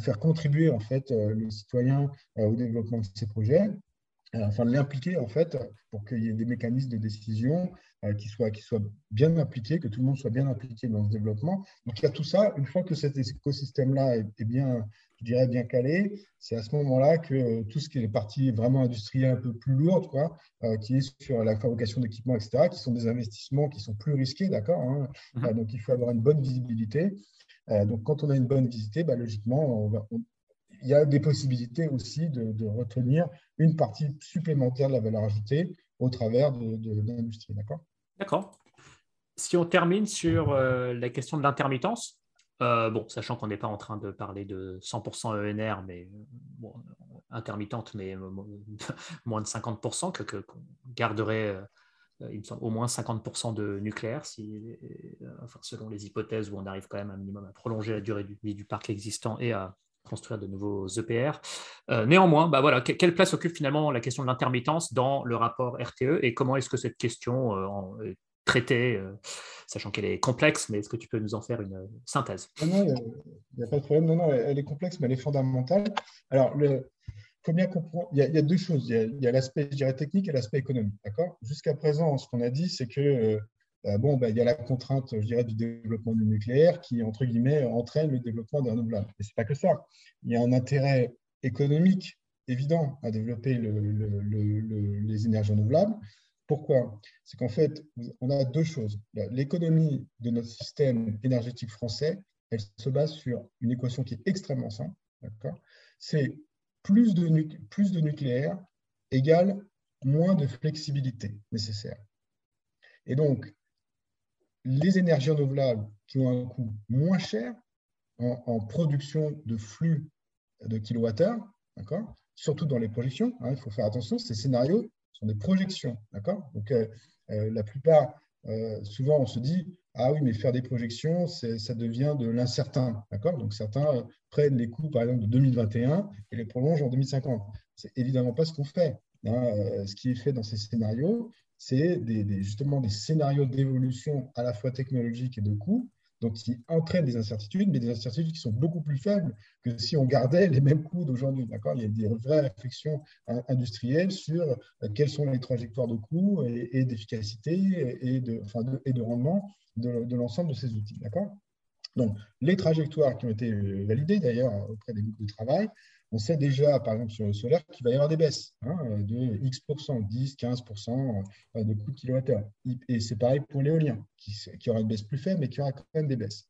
faire contribuer en fait les citoyens au développement de ces projets. Euh, enfin l'impliquer en fait pour qu'il y ait des mécanismes de décision euh, qui, soient, qui soient bien appliqués, que tout le monde soit bien impliqué dans ce développement. Donc il y a tout ça. Une fois que cet écosystème-là est, bien, je dirais bien calé, c'est à ce moment-là que euh, tout ce qui est les parties vraiment industrielles un peu plus lourdes, quoi, qui est sur la fabrication d'équipements, etc., qui sont des investissements qui sont plus risqués, d'accord. Hein. Mm-hmm. donc il faut avoir une bonne visibilité. donc quand on a une bonne visibilité, bah, logiquement, on va, il y a des possibilités aussi de, retenir une partie supplémentaire de la valeur ajoutée au travers de, l'industrie. D'accord? D'accord. Si on termine sur euh, la question de l'intermittence, euh, bon, sachant qu'on n'est pas en train de parler de 100% ENR, mais intermittente, mais moins de 50%, que, qu'on garderait euh, au moins 50% de nucléaire, si, enfin, selon les hypothèses où on arrive quand même un minimum à prolonger la durée de vie du parc existant et à construire de nouveaux EPR. Euh, néanmoins, bah voilà, quelle place occupe finalement la question de l'intermittence dans le rapport RTE et comment est-ce que cette question euh, est traitée, euh, sachant qu'elle est complexe, mais est-ce que tu peux nous en faire une synthèse? Non, il n'y a, pas de problème. Non, non, elle est complexe, mais elle est fondamentale. Alors, il faut bien comprendre, il y, a, deux choses. Il y a, l'aspect, technique et l'aspect économique. D'accord? Jusqu'à présent, ce qu'on a dit, c'est que bon, ben, il y a la contrainte, je dirais, du développement du nucléaire qui, entre guillemets, entraîne le développement des renouvelables. Mais ce n'est pas que ça. Il y a un intérêt économique évident à développer les énergies renouvelables. Pourquoi? C'est qu'en fait, on a deux choses. L'économie de notre système énergétique français, elle se base sur une équation qui est extrêmement simple. C'est plus de, plus de nucléaire égale moins de flexibilité nécessaire. Et donc, les énergies renouvelables qui ont un coût moins cher en, production de flux de kilowattheures, d'accord? Surtout dans les projections, hein, il faut faire attention, ces scénarios sont des projections. d'accord? Donc, euh, euh, la plupart, euh, souvent, on se dit Ah oui, mais faire des projections, ça devient de l'incertain. d'accord? Donc, certains prennent les coûts, par exemple, de 2021 et les prolongent en 2050. C'est évidemment pas ce qu'on fait. Hein. ce qui est fait dans ces scénarios, c'est justement des scénarios d'évolution à la fois technologique et de coûts, donc qui entraînent des incertitudes, mais des incertitudes qui sont beaucoup plus faibles que si on gardait les mêmes coûts d'aujourd'hui. Il y a des vraies réflexions industrielles sur euh, quelles sont les trajectoires de coûts et, d'efficacité et de, rendement de, de l'ensemble de ces outils. Donc, les trajectoires qui ont été validées d'ailleurs auprès des groupes de travail on sait déjà, par exemple, sur le solaire, qu'il va y avoir des baisses hein, de X%, 10, 15% euh, de coût de kilowattheure. Et c'est pareil pour l'éolien, qui, aura une baisse plus faible, mais qui aura quand même des baisses.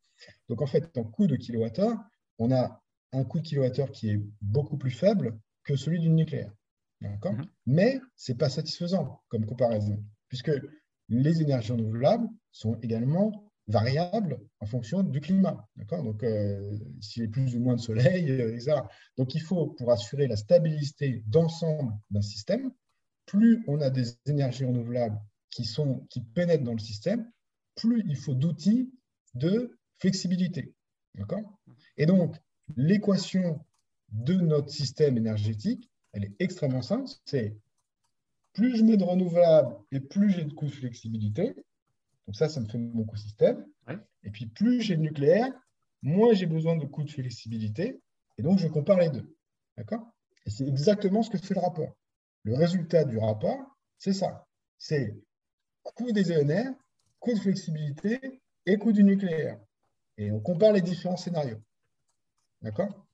Donc, en fait, en coût de kilowattheure, on a un coût de kilowattheure qui est beaucoup plus faible que celui du nucléaire. D'accord? Mhm. Mais ce n'est pas satisfaisant comme comparaison, puisque les énergies renouvelables sont également variable en fonction du climat. Donc, euh, s'il y a plus ou moins de soleil, euh, etc. Donc, il faut, pour assurer la stabilité d'ensemble d'un système, plus on a des énergies renouvelables qui, sont, qui pénètrent dans le système, plus il faut d'outils de flexibilité. Et donc, l'équation de notre système énergétique, elle est extrêmement simple. C'est plus je mets de renouvelables et plus j'ai de coûts de flexibilité, donc ça, ça me fait mon écosystème. Et puis plus j'ai de nucléaire, moins j'ai besoin de coûts de flexibilité. Et donc je compare les deux. D'accord? Et c'est exactement ce que fait le rapport. Le résultat du rapport, c'est ça. C'est coût des ENR, coût de flexibilité et coût du nucléaire. Et on compare les différents scénarios. D'accord?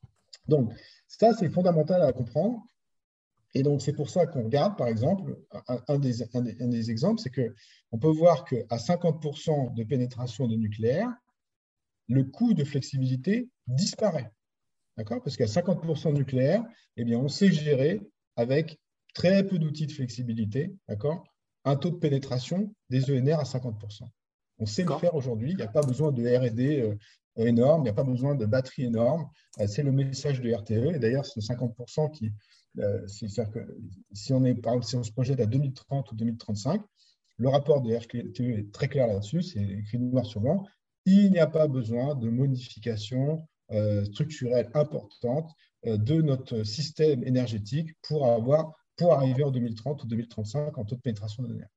Donc, ça, c'est fondamental à comprendre. Et donc, c'est pour ça qu'on regarde, par exemple, un, des, exemples, c'est qu'on peut voir qu'à 50% de pénétration de nucléaire, le coût de flexibilité disparaît. D'accord? Parce qu'à 50% de nucléaire, eh bien, on sait gérer avec très peu d'outils de flexibilité, d'accord? Un taux de pénétration des ENR à 50%. On sait le faire aujourd'hui, il n'y a pas besoin de RD euh, énorme, il n'y a pas besoin de batterie énorme. Euh, c'est le message de RTE. Et d'ailleurs, ce 50% qui, c'est-à-dire que si on, est, si on se projette à 2030 ou 2035, le rapport de RTE est très clair là-dessus, c'est écrit noir sur blanc. Il n'y a pas besoin de modifications euh, structurelles importantes euh, de notre système énergétique pour, avoir, pour arriver en 2030 ou 2035 en taux de pénétration de l'énergie.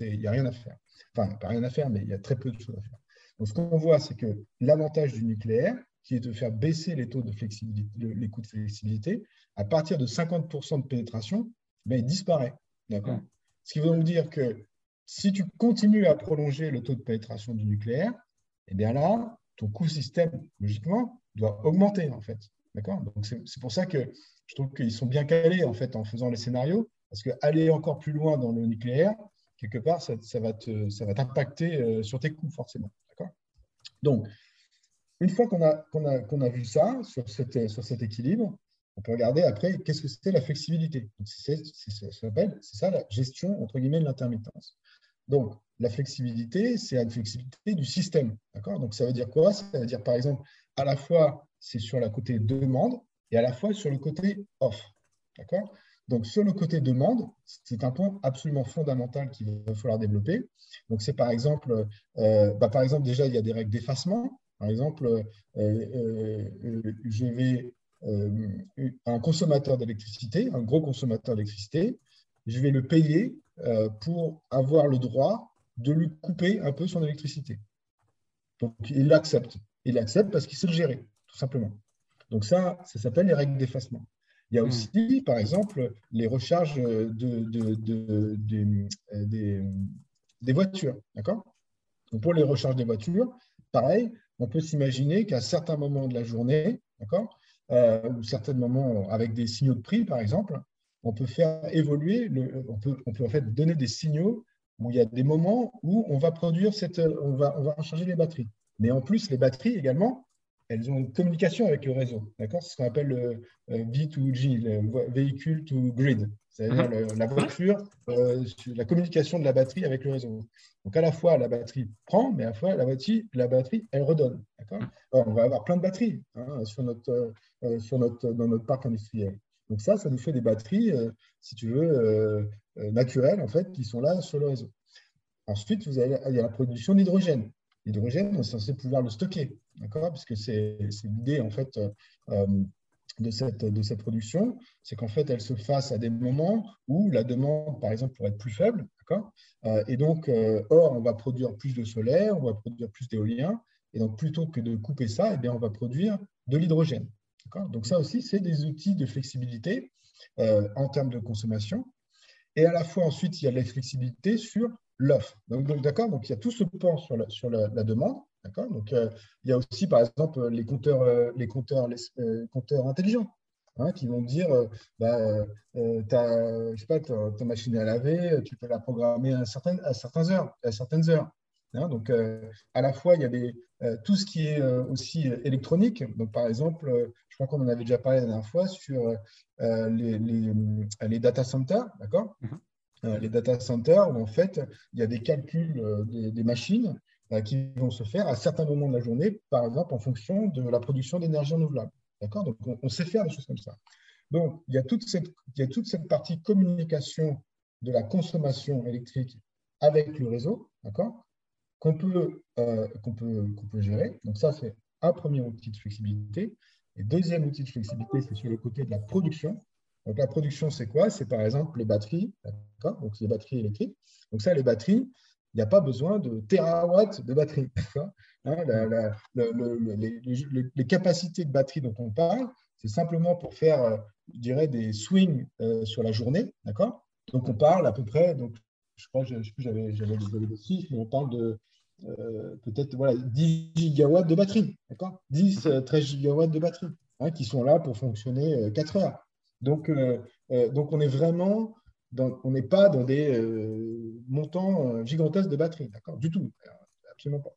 Il n'y a rien à faire. Enfin, pas rien à faire, mais il y a très peu de choses à faire. Donc, ce qu'on voit, c'est que l'avantage du nucléaire, qui est de faire baisser les taux de flexibilité, les coûts de flexibilité, à partir de 50% de pénétration, ben, il disparaît. D'accord Ce qui veut donc dire que si tu continues à prolonger le taux de pénétration du nucléaire, eh bien là, ton coût système, logiquement, doit augmenter, en fait. D'accord? Donc, c'est pour ça que je trouve qu'ils sont bien calés, en fait, en faisant les scénarios, parce qu'aller encore plus loin dans le nucléaire, quelque part, ça, va t'impacter euh, sur tes coûts, forcément. D'accord? Donc, une fois qu'on a, vu ça sur, cet équilibre, on peut regarder après qu'est-ce que c'est la flexibilité? C'est ça la gestion entre guillemets de l'intermittence. Donc, la flexibilité, c'est la flexibilité du système. Donc, ça veut dire quoi? Ça veut dire, par exemple, à la fois, c'est sur la côté demande et à la fois sur le côté offre. Donc, sur le côté demande, c'est un point absolument fondamental qu'il va falloir développer. Donc, c'est par exemple, euh, bah, par exemple, déjà, il y a des règles d'effacement. Par exemple, euh, euh, euh, je vais un consommateur d'électricité, un gros consommateur d'électricité, je vais le payer pour avoir le droit de lui couper un peu son électricité. Donc, il l'accepte. Il l'accepte parce qu'il sait le gérer, tout simplement. Donc, ça, ça s'appelle les règles d'effacement. Il y a hmm. aussi, par exemple, les recharges de, des, voitures. D'accord? Pour les recharges des voitures, pareil, on peut s'imaginer qu'à certains moments de la journée, d'accord, euh, ou certains moments avec des signaux de prix, par exemple, on peut faire évoluer, on, peut, en fait donner des signaux où il y a des moments où on va produire cette, on va, on va recharger les batteries. Mais en plus, les batteries également, elles ont une communication avec le réseau. D'accord C'est ce qu'on appelle le V2G, le véhicule to grid, c'est-à-dire mhm. la voiture, euh, la communication de la batterie avec le réseau. Donc à la fois la batterie prend, mais à la fois la batterie, la batterie elle redonne. D'accord? Mhm. On va avoir plein de batteries hein, sur notre, euh, sur notre, dans notre parc industriel. Donc ça, ça nous fait des batteries, euh, si tu veux, naturelles en fait, qui sont là sur le réseau. Ensuite, vous avez, il y a la production d'hydrogène. L'hydrogène, on est censé pouvoir le stocker, d'accord? Parce que c'est l'idée, en fait, de, cette, de cette production, c'est qu'en fait, elle se fasse à des moments où la demande, par exemple, pourrait être plus faible, euh, Et donc, euh, or, on va produire plus de solaire, on va produire plus d'éolien, et donc, plutôt que de couper ça, eh bien, on va produire de l'hydrogène, Donc, ça aussi, c'est des outils de flexibilité en termes de consommation. Et à la fois, ensuite, il y a la flexibilité sur l'offre. Donc, d'accord, donc il y a tout ce pan sur la, sur la, demande. D'accord Donc, euh, il y a aussi, par exemple, les compteurs, euh, les compteurs, les, euh, compteurs intelligents hein, qui vont dire bah, ta, je sais pas, ta, machine à laver, tu peux la programmer à certaines, à certaines heures. À certaines heures. Hein. donc, à la fois, il y a des, tout ce qui est aussi électronique. Donc, par exemple, je crois qu'on en avait déjà parlé la dernière fois sur les, les, les, data centers. D'accord mm-hmm. Les data centers, où en fait, il y a des calculs des, machines qui vont se faire à certains moments de la journée, par exemple en fonction de la production d'énergie renouvelable. D'accord? Donc, on, sait faire des choses comme ça. Donc, il y a toute cette, partie communication de la consommation électrique avec le réseau, d'accord? Qu'on peut, qu'on peut, qu'on peut gérer. Donc, ça, c'est un premier outil de flexibilité. Et deuxième outil de flexibilité, c'est sur le côté de la production. Donc la production, c'est quoi? C'est par exemple les batteries, donc les batteries électriques. Donc ça, les batteries, il n'y a pas besoin de terawatts de batterie. Hein, les, capacités de batterie dont on parle, c'est simplement pour faire, euh, je dirais, des swings euh, sur la journée. D'accord? Donc on parle à peu près, donc, je crois, je j'avais des chiffres, mais on parle de euh, peut-être voilà, 10 gigawatts de batterie. D'accord? 10, 13 gigawatts de batterie hein, qui sont là pour fonctionner 4 heures. Donc, donc on est vraiment, on n'est pas dans des euh, montants gigantesques de batterie, d'accord? Du tout, absolument pas.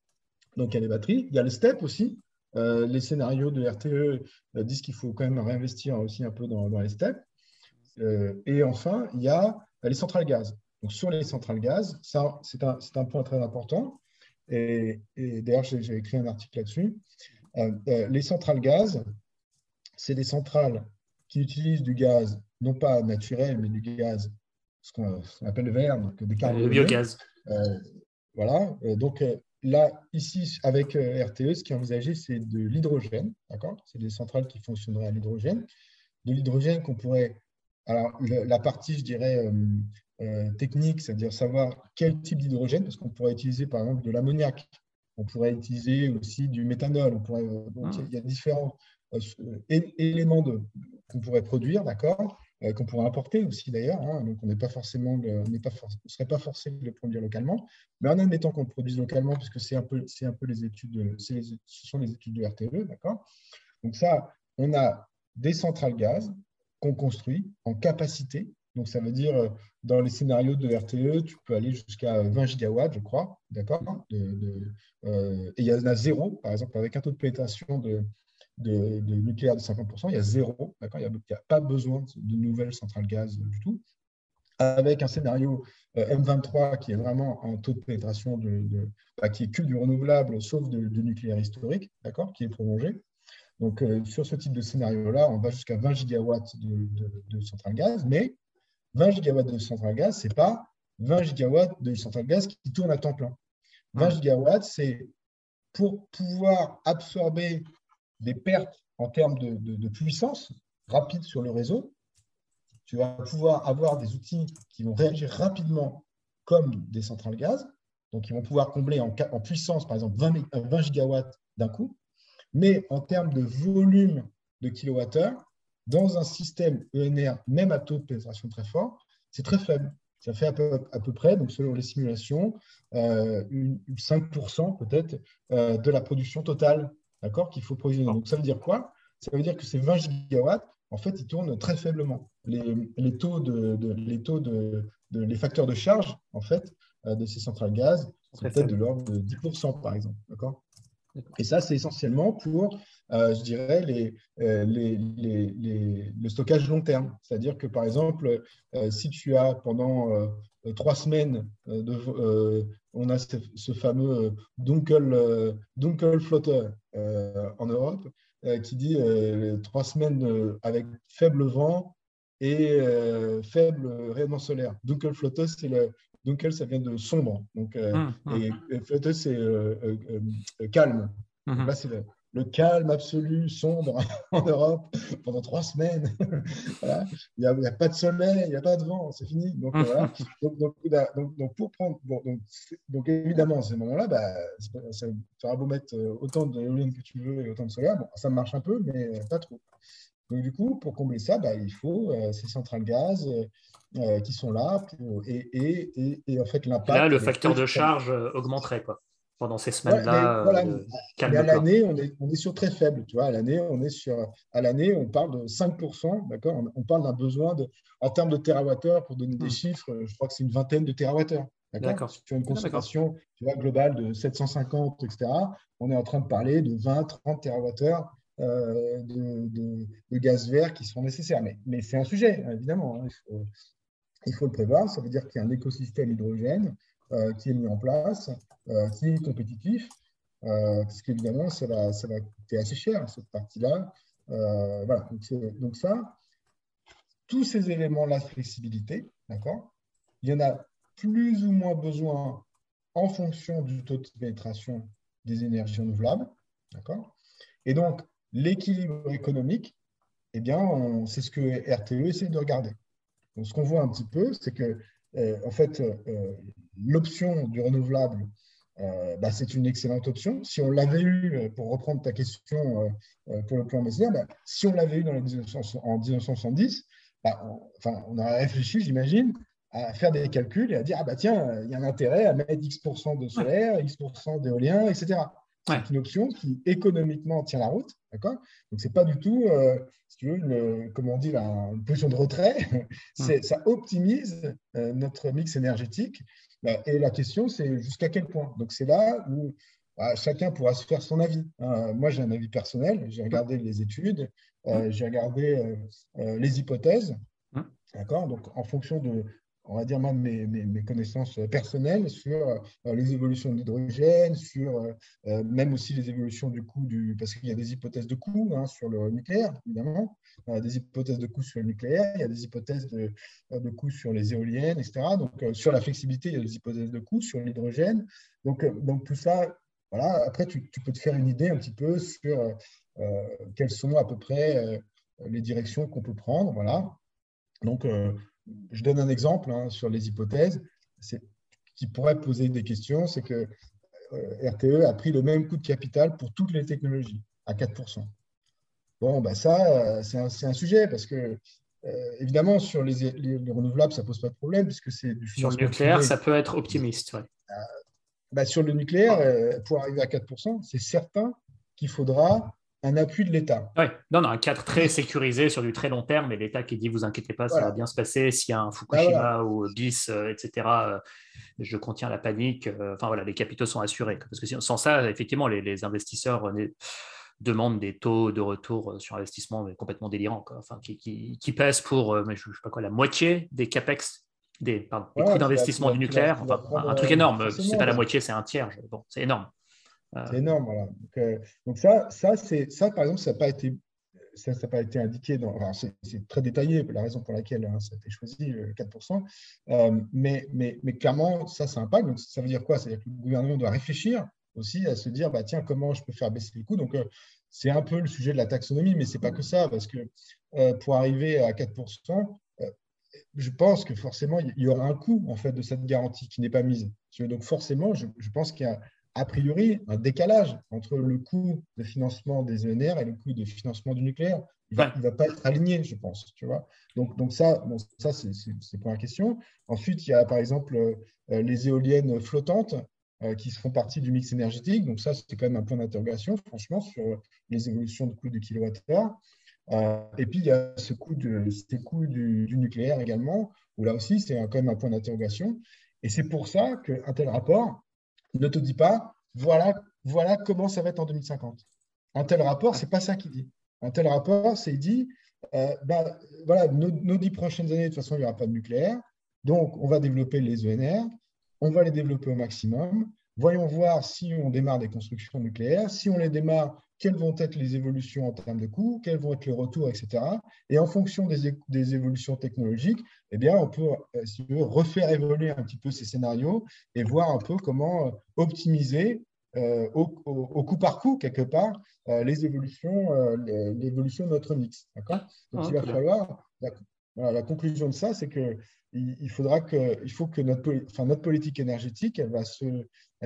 Donc il y a les batteries, il y a le STEP aussi. les scénarios de RTE disent qu'il faut quand même réinvestir aussi un peu dans, les STEP. et enfin, il y a les centrales gaz. Donc sur les centrales gaz, ça c'est un, un, point très important. Et d'ailleurs, j'ai écrit un article là-dessus. les centrales gaz, c'est des centrales qui utilisent du gaz, non pas naturel, mais du gaz, ce qu'on appelle le vert, donc Le biogaz. Euh, voilà. Euh, donc euh, là, ici, avec RTE, ce qui est envisagé, c'est de l'hydrogène. D'accord? C'est des centrales qui fonctionneraient à l'hydrogène. De l'hydrogène qu'on pourrait. Alors, la partie, je dirais, technique, c'est-à-dire savoir quel type d'hydrogène, parce qu'on pourrait utiliser par exemple de l'ammoniac, on pourrait utiliser aussi du méthanol, on pourrait, donc, ah. il y a différents éléments qu'on pourrait produire, d'accord, euh, qu'on pourrait importer aussi d'ailleurs. Hein, donc, on n'est pas forcément, ne serait pas forcé de le produire localement, mais en admettant qu'on le produise localement, puisque c'est un peu, c'est un peu les études, ce sont les études de RTE, d'accord? Donc ça, on a des centrales gaz qu'on construit en capacité. Donc ça veut dire euh, dans les scénarios de RTE, tu peux aller jusqu'à 20 gigawatts, je crois, d'accord? Euh, et il y en a zéro, par exemple, avec un taux de pénétration de de, nucléaire de 50%, il y a zéro, d'accord il n'y a, pas besoin de nouvelles centrales gaz du tout. Avec un scénario euh, M23 qui est vraiment un taux de pénétration de, bah, qui est que du renouvelable, sauf de, nucléaire historique, d'accord, qui est prolongé. Donc, euh, sur ce type de scénario-là, on va jusqu'à 20 gigawatts de, centrales gaz, mais 20 gigawatts de centrales gaz, ce n'est pas 20 gigawatts de centrales gaz qui tournent à temps plein. 20 gigawatts, c'est pour pouvoir absorber des pertes en termes de, puissance rapide sur le réseau, tu vas pouvoir avoir des outils qui vont réagir rapidement comme des centrales gaz, donc ils vont pouvoir combler en, puissance, par exemple, 20, 20 gigawatts d'un coup, mais en termes de volume de kilowattheure, dans un système ENR, même à taux de pénétration très fort, c'est très faible. Ça fait à peu, près, donc selon les simulations, euh, 5% peut-être euh, de la production totale d'accord, qu'il faut provisionner. Donc, ça veut dire quoi? Ça veut dire que ces 20 gigawatts, en fait, ils tournent très faiblement. Les, taux de, les taux de, les facteurs de charge, en fait, de ces centrales gaz, c'est peut-être de l'ordre de 10%, par exemple. D'accord? Et ça, c'est essentiellement pour, euh, je dirais, euh, les, les, le stockage long terme. C'est-à-dire que, par exemple, euh, si tu as pendant trois semaines, de, on a ce, fameux Dunkel, Dunkel Flotter en Europe, qui dit trois semaines avec faible vent et faible rayonnement solaire. Dunkel Flotter, c'est le, Dunkel, ça vient de sombre. Donc, euh, hum, hum. et, c'est euh, euh, calme. Hum, là, c'est le, calme absolu, sombre en Europe pendant trois semaines. Il n'y a, pas de soleil, il n'y a pas de vent, c'est fini. Donc, voilà. donc, pour prendre, donc, évidemment, à ces moments-là, bah, ça, aura beau mettre autant d'éoliennes que tu veux et autant de solaire, bon, ça marche un peu, mais pas trop. Donc, du coup, pour combler ça, bah, il faut ces centrales gaz, euh, qui sont là. et, et, et, en fait, l'impact. Là, le facteur de charge euh, augmenterait quoi, pendant ces semaines-là. Ouais, euh, à l'année, on est, on est sur très faible. Tu vois, à l'année, on est sur. À l'année, on parle de 5%. D'accord? On, parle d'un besoin de. En termes de terawattheures, pour donner des hmm. chiffres, je crois que c'est une vingtaine de terawattheures. D'accord? Sur une concentration tu vois, globale de 750, etc., on est en train de parler de 20, 30 terawattheures euh, de, de, de, gaz vert qui seront nécessaires. Mais, mais c'est un sujet, évidemment. Hein. Il faut, il faut le prévoir. Ça veut dire qu'il y a un écosystème hydrogène euh, qui est mis en place, euh, qui est compétitif, euh, parce qu'évidemment, ça va, ça va coûter assez cher, cette partie-là. voilà, donc, ça, tous ces éléments-là de flexibilité, d'accord? Il y en a plus ou moins besoin en fonction du taux de pénétration des énergies renouvelables, d'accord? Et donc, l'équilibre économique, eh bien, c'est ce que RTE essaie de regarder. Donc, ce qu'on voit un petit peu, c'est que, euh, en fait, euh, l'option du renouvelable, euh, bah, c'est une excellente option. Si on l'avait eu, pour reprendre ta question pour le plan Messner, bah, si on l'avait eu en 1970, bah, on, enfin, on aurait réfléchi, j'imagine, à faire des calculs et à dire, ah bah tiens, il y a un intérêt à mettre X% de solaire, X% d'éolien, etc. C'est une option qui économiquement tient la route. D'accord? Donc, ce n'est pas du tout, euh, si tu veux, une, comme on dit, une position de retrait. c'est, ça optimise euh, notre mix énergétique. Bah, et la question, c'est jusqu'à quel point? Donc, c'est là où bah, chacun pourra se faire son avis. Hein. moi, j'ai un avis personnel. J'ai regardé les études, euh, j'ai regardé les hypothèses. D'accord? Donc, en fonction de, on va dire même mes, connaissances personnelles sur euh, les évolutions de l'hydrogène, sur euh, euh, même aussi les évolutions du coût du, parce qu'il y a des hypothèses de coût hein, sur le nucléaire, évidemment, des hypothèses de coût sur le nucléaire, il y a des hypothèses de, de coût sur les éoliennes, etc. Donc sur la flexibilité, il y a des hypothèses de coût sur l'hydrogène. Donc, donc tout ça, voilà. Après, tu, tu, peux te faire une idée un petit peu sur quelles sont à peu près les directions qu'on peut prendre, voilà. Donc je donne un exemple hein, sur les hypothèses qui pourrait poser des questions, c'est que euh, RTE a pris le même coût de capital pour toutes les technologies, à 4%. Bon, bah ça, euh, c'est un, sujet parce que, euh, évidemment, sur les, renouvelables, ça ne pose pas de problème puisque c'est du Sur le nucléaire, ça peut être optimiste. Bah, sur le nucléaire, pour arriver à 4%, c'est certain qu'il faudra un appui de l'État. Oui, non, non, un cadre très sécurisé sur du très long terme, et l'État qui dit vous inquiétez pas, ça va bien se passer. S'il y a un Fukushima ou BIS, euh, etc., euh, je contiens la panique. Euh, enfin voilà, les capitaux sont assurés. Parce que sans ça, effectivement, les, investisseurs demandent des taux de retour sur investissement complètement délirants, Enfin, qui, qui, pèsent pour je, sais pas quoi, la moitié des capex des, pardon, coûts d'investissement du nucléaire. un truc énorme. C'est pas la moitié, c'est un tiers. Bon, c'est énorme. Ah. C'est énorme, euh, donc ça, ça, ça, par exemple, ça n'a pas été ça n'a pas été indiqué, c'est, très détaillé, la raison pour laquelle hein, ça a été choisi, 4%, euh, mais, mais, mais, clairement, ça, ça impacte. Donc, ça veut dire quoi? C'est-à-dire que le gouvernement doit réfléchir aussi à se dire, bah, tiens, comment je peux faire baisser les coûts? Donc, euh, c'est un peu le sujet de la taxonomie, mais ce n'est pas que ça, parce que pour arriver à 4%, je pense que forcément, il y aura un coût en fait, de cette garantie qui n'est pas mise. Donc, forcément, je, je pense qu'il y a a priori un décalage entre le coût de financement des ENR et le coût de financement du nucléaire. Il ne va, pas être aligné, je pense. Tu vois donc, donc ça, bon, ça c'est pour la question. Ensuite, il y a par exemple euh, les éoliennes flottantes euh, qui font partie du mix énergétique. Donc ça, c'est quand même un point d'interrogation, franchement, sur les évolutions de coût du kilowattheure. et puis, il y a ce coût, de, ces coûts du, nucléaire également, où là aussi, c'est quand même un point d'interrogation. Et c'est pour ça qu'un tel rapport ne te dit pas, voilà, voilà comment ça va être en 2050. Un tel rapport, ce n'est pas ça qu'il dit. Un tel rapport, c'est dit, euh, bah, voilà, nos, dix prochaines années, de toute façon, il n'y aura pas de nucléaire. Donc, on va développer les ENR, on va les développer au maximum. Voyons voir si on démarre des constructions nucléaires. Si on les démarre, quelles vont être les évolutions en termes de coûts, quels vont être les retours, etc. Et en fonction des, évolutions technologiques, eh bien, on peut, euh, si veut, refaire évoluer un petit peu ces scénarios et voir un peu comment euh, optimiser euh, au, coup par coup, quelque part, les évolutions, l'évolution de notre mix. D'accord? Donc, ah, il va falloir. La, la conclusion de ça, c'est que il, faudra que, il faut que notre, enfin, notre politique énergétique, elle va se,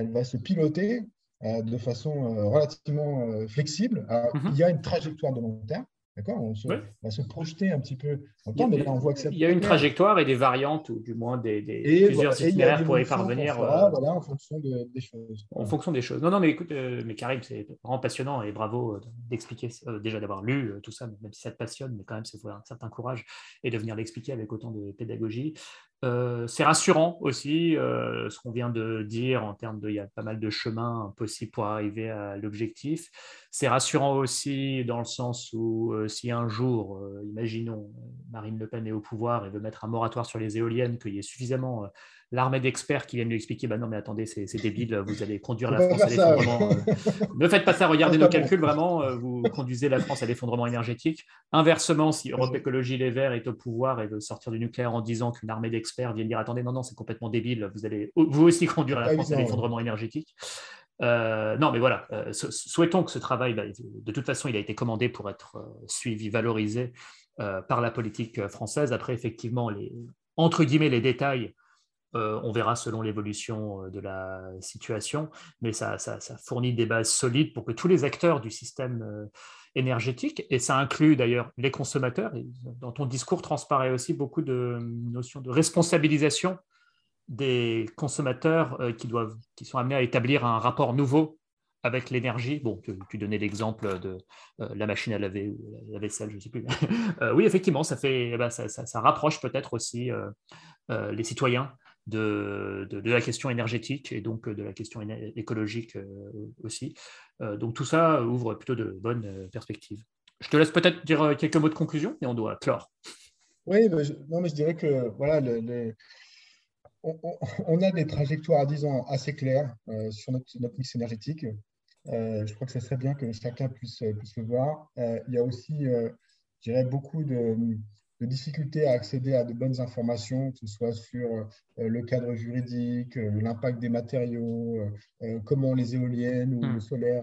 elle va se piloter euh, de façon euh, relativement euh, flexible. Mhm. Il y a une trajectoire de long terme. D'accord? On, va se projeter un petit peu en temps, mais là, on voit que Il y a une trajectoire et des variantes, ou du moins des, plusieurs itinéraires pour y parvenir. voilà, en fonction des choses. En fonction des choses. Non, non, mais écoute, mais Karim, c'est vraiment passionnant et bravo d'expliquer, déjà d'avoir lu tout ça, même si ça te passionne, mais quand même, c'est un certain courage et de venir l'expliquer avec autant de pédagogie. Euh, c'est rassurant aussi euh, ce qu'on vient de dire en termes de il y a pas mal de chemins possibles pour arriver à l'objectif. C'est rassurant aussi dans le sens où euh, si un jour, imaginons, Marine Le Pen est au pouvoir et veut mettre un moratoire sur les éoliennes, qu'il y ait suffisamment l'armée d'experts qui viennent lui expliquer bah non mais attendez c'est débile vous allez conduire la France à l'effondrement euh. ne faites pas ça regardez nos calculs vraiment euh, vous conduisez la France à l'effondrement énergétique. Inversement si Europe Écologie Les Verts est au pouvoir et veut sortir du nucléaire en disant qu'une armée d'experts vient dire attendez non non c'est complètement débile vous allez vous aussi conduire la France à l'effondrement énergétique. Euh, non, mais voilà, souhaitons que ce travail, bah, de toute façon, il a été commandé pour être suivi, valorisé par la politique française. Après, effectivement, les, entre guillemets, les détails euh, on verra selon l'évolution euh, de la situation, mais ça, fournit des bases solides pour que tous les acteurs du système euh, énergétique, et ça inclut d'ailleurs les consommateurs, dans ton discours transparaît aussi beaucoup de notions de responsabilisation des consommateurs qui, doivent, qui sont amenés à établir un rapport nouveau avec l'énergie. Bon, tu, donnais l'exemple de la machine à laver ou la vaisselle, je ne sais plus. oui, effectivement, ça, fait, eh ben, ça, rapproche peut-être aussi les citoyens de, la question énergétique et donc de la question écologique euh, aussi. Euh, donc tout ça ouvre plutôt de bonnes euh, perspectives. Je te laisse peut-être dire quelques mots de conclusion et on doit clore. Oui, je, non, mais je dirais que voilà, on, a des trajectoires à 10 ans assez claires sur notre, mix énergétique. je crois que ce serait bien que chacun puisse, puisse le voir. il y a aussi, je dirais, beaucoup de, de difficulté à accéder à de bonnes informations, que ce soit sur euh, le cadre juridique, euh, l'impact des matériaux, euh, comment les éoliennes ou hmm. le solaire,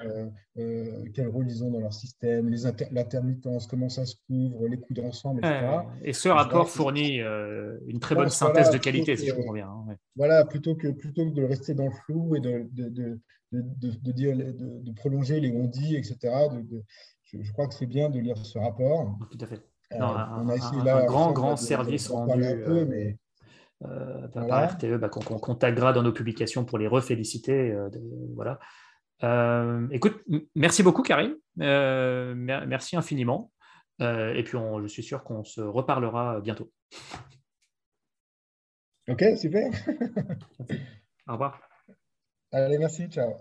quel rôle ils ont dans leur système, l'intermittence, comment ça se couvre, les coûts d'ensemble, etc. et ce rapport fournit une très bonne synthèse de qualité, si je comprends bien. Hein, voilà, plutôt que, plutôt que de rester dans le flou et de, de, de, prolonger les on-dit, etc. Je, crois que c'est bien de lire ce rapport. Tout à fait. Euh, on a essayé un, grand, grand service rendu peu, euh, mais... Euh, par RTE bah, qu'on contactera dans nos publications pour les reféliciter. voilà. écoute, merci beaucoup, Karim. merci infiniment. et puis, je suis sûr qu'on se reparlera bientôt. Ok, super. Au revoir. Allez, merci. Ciao.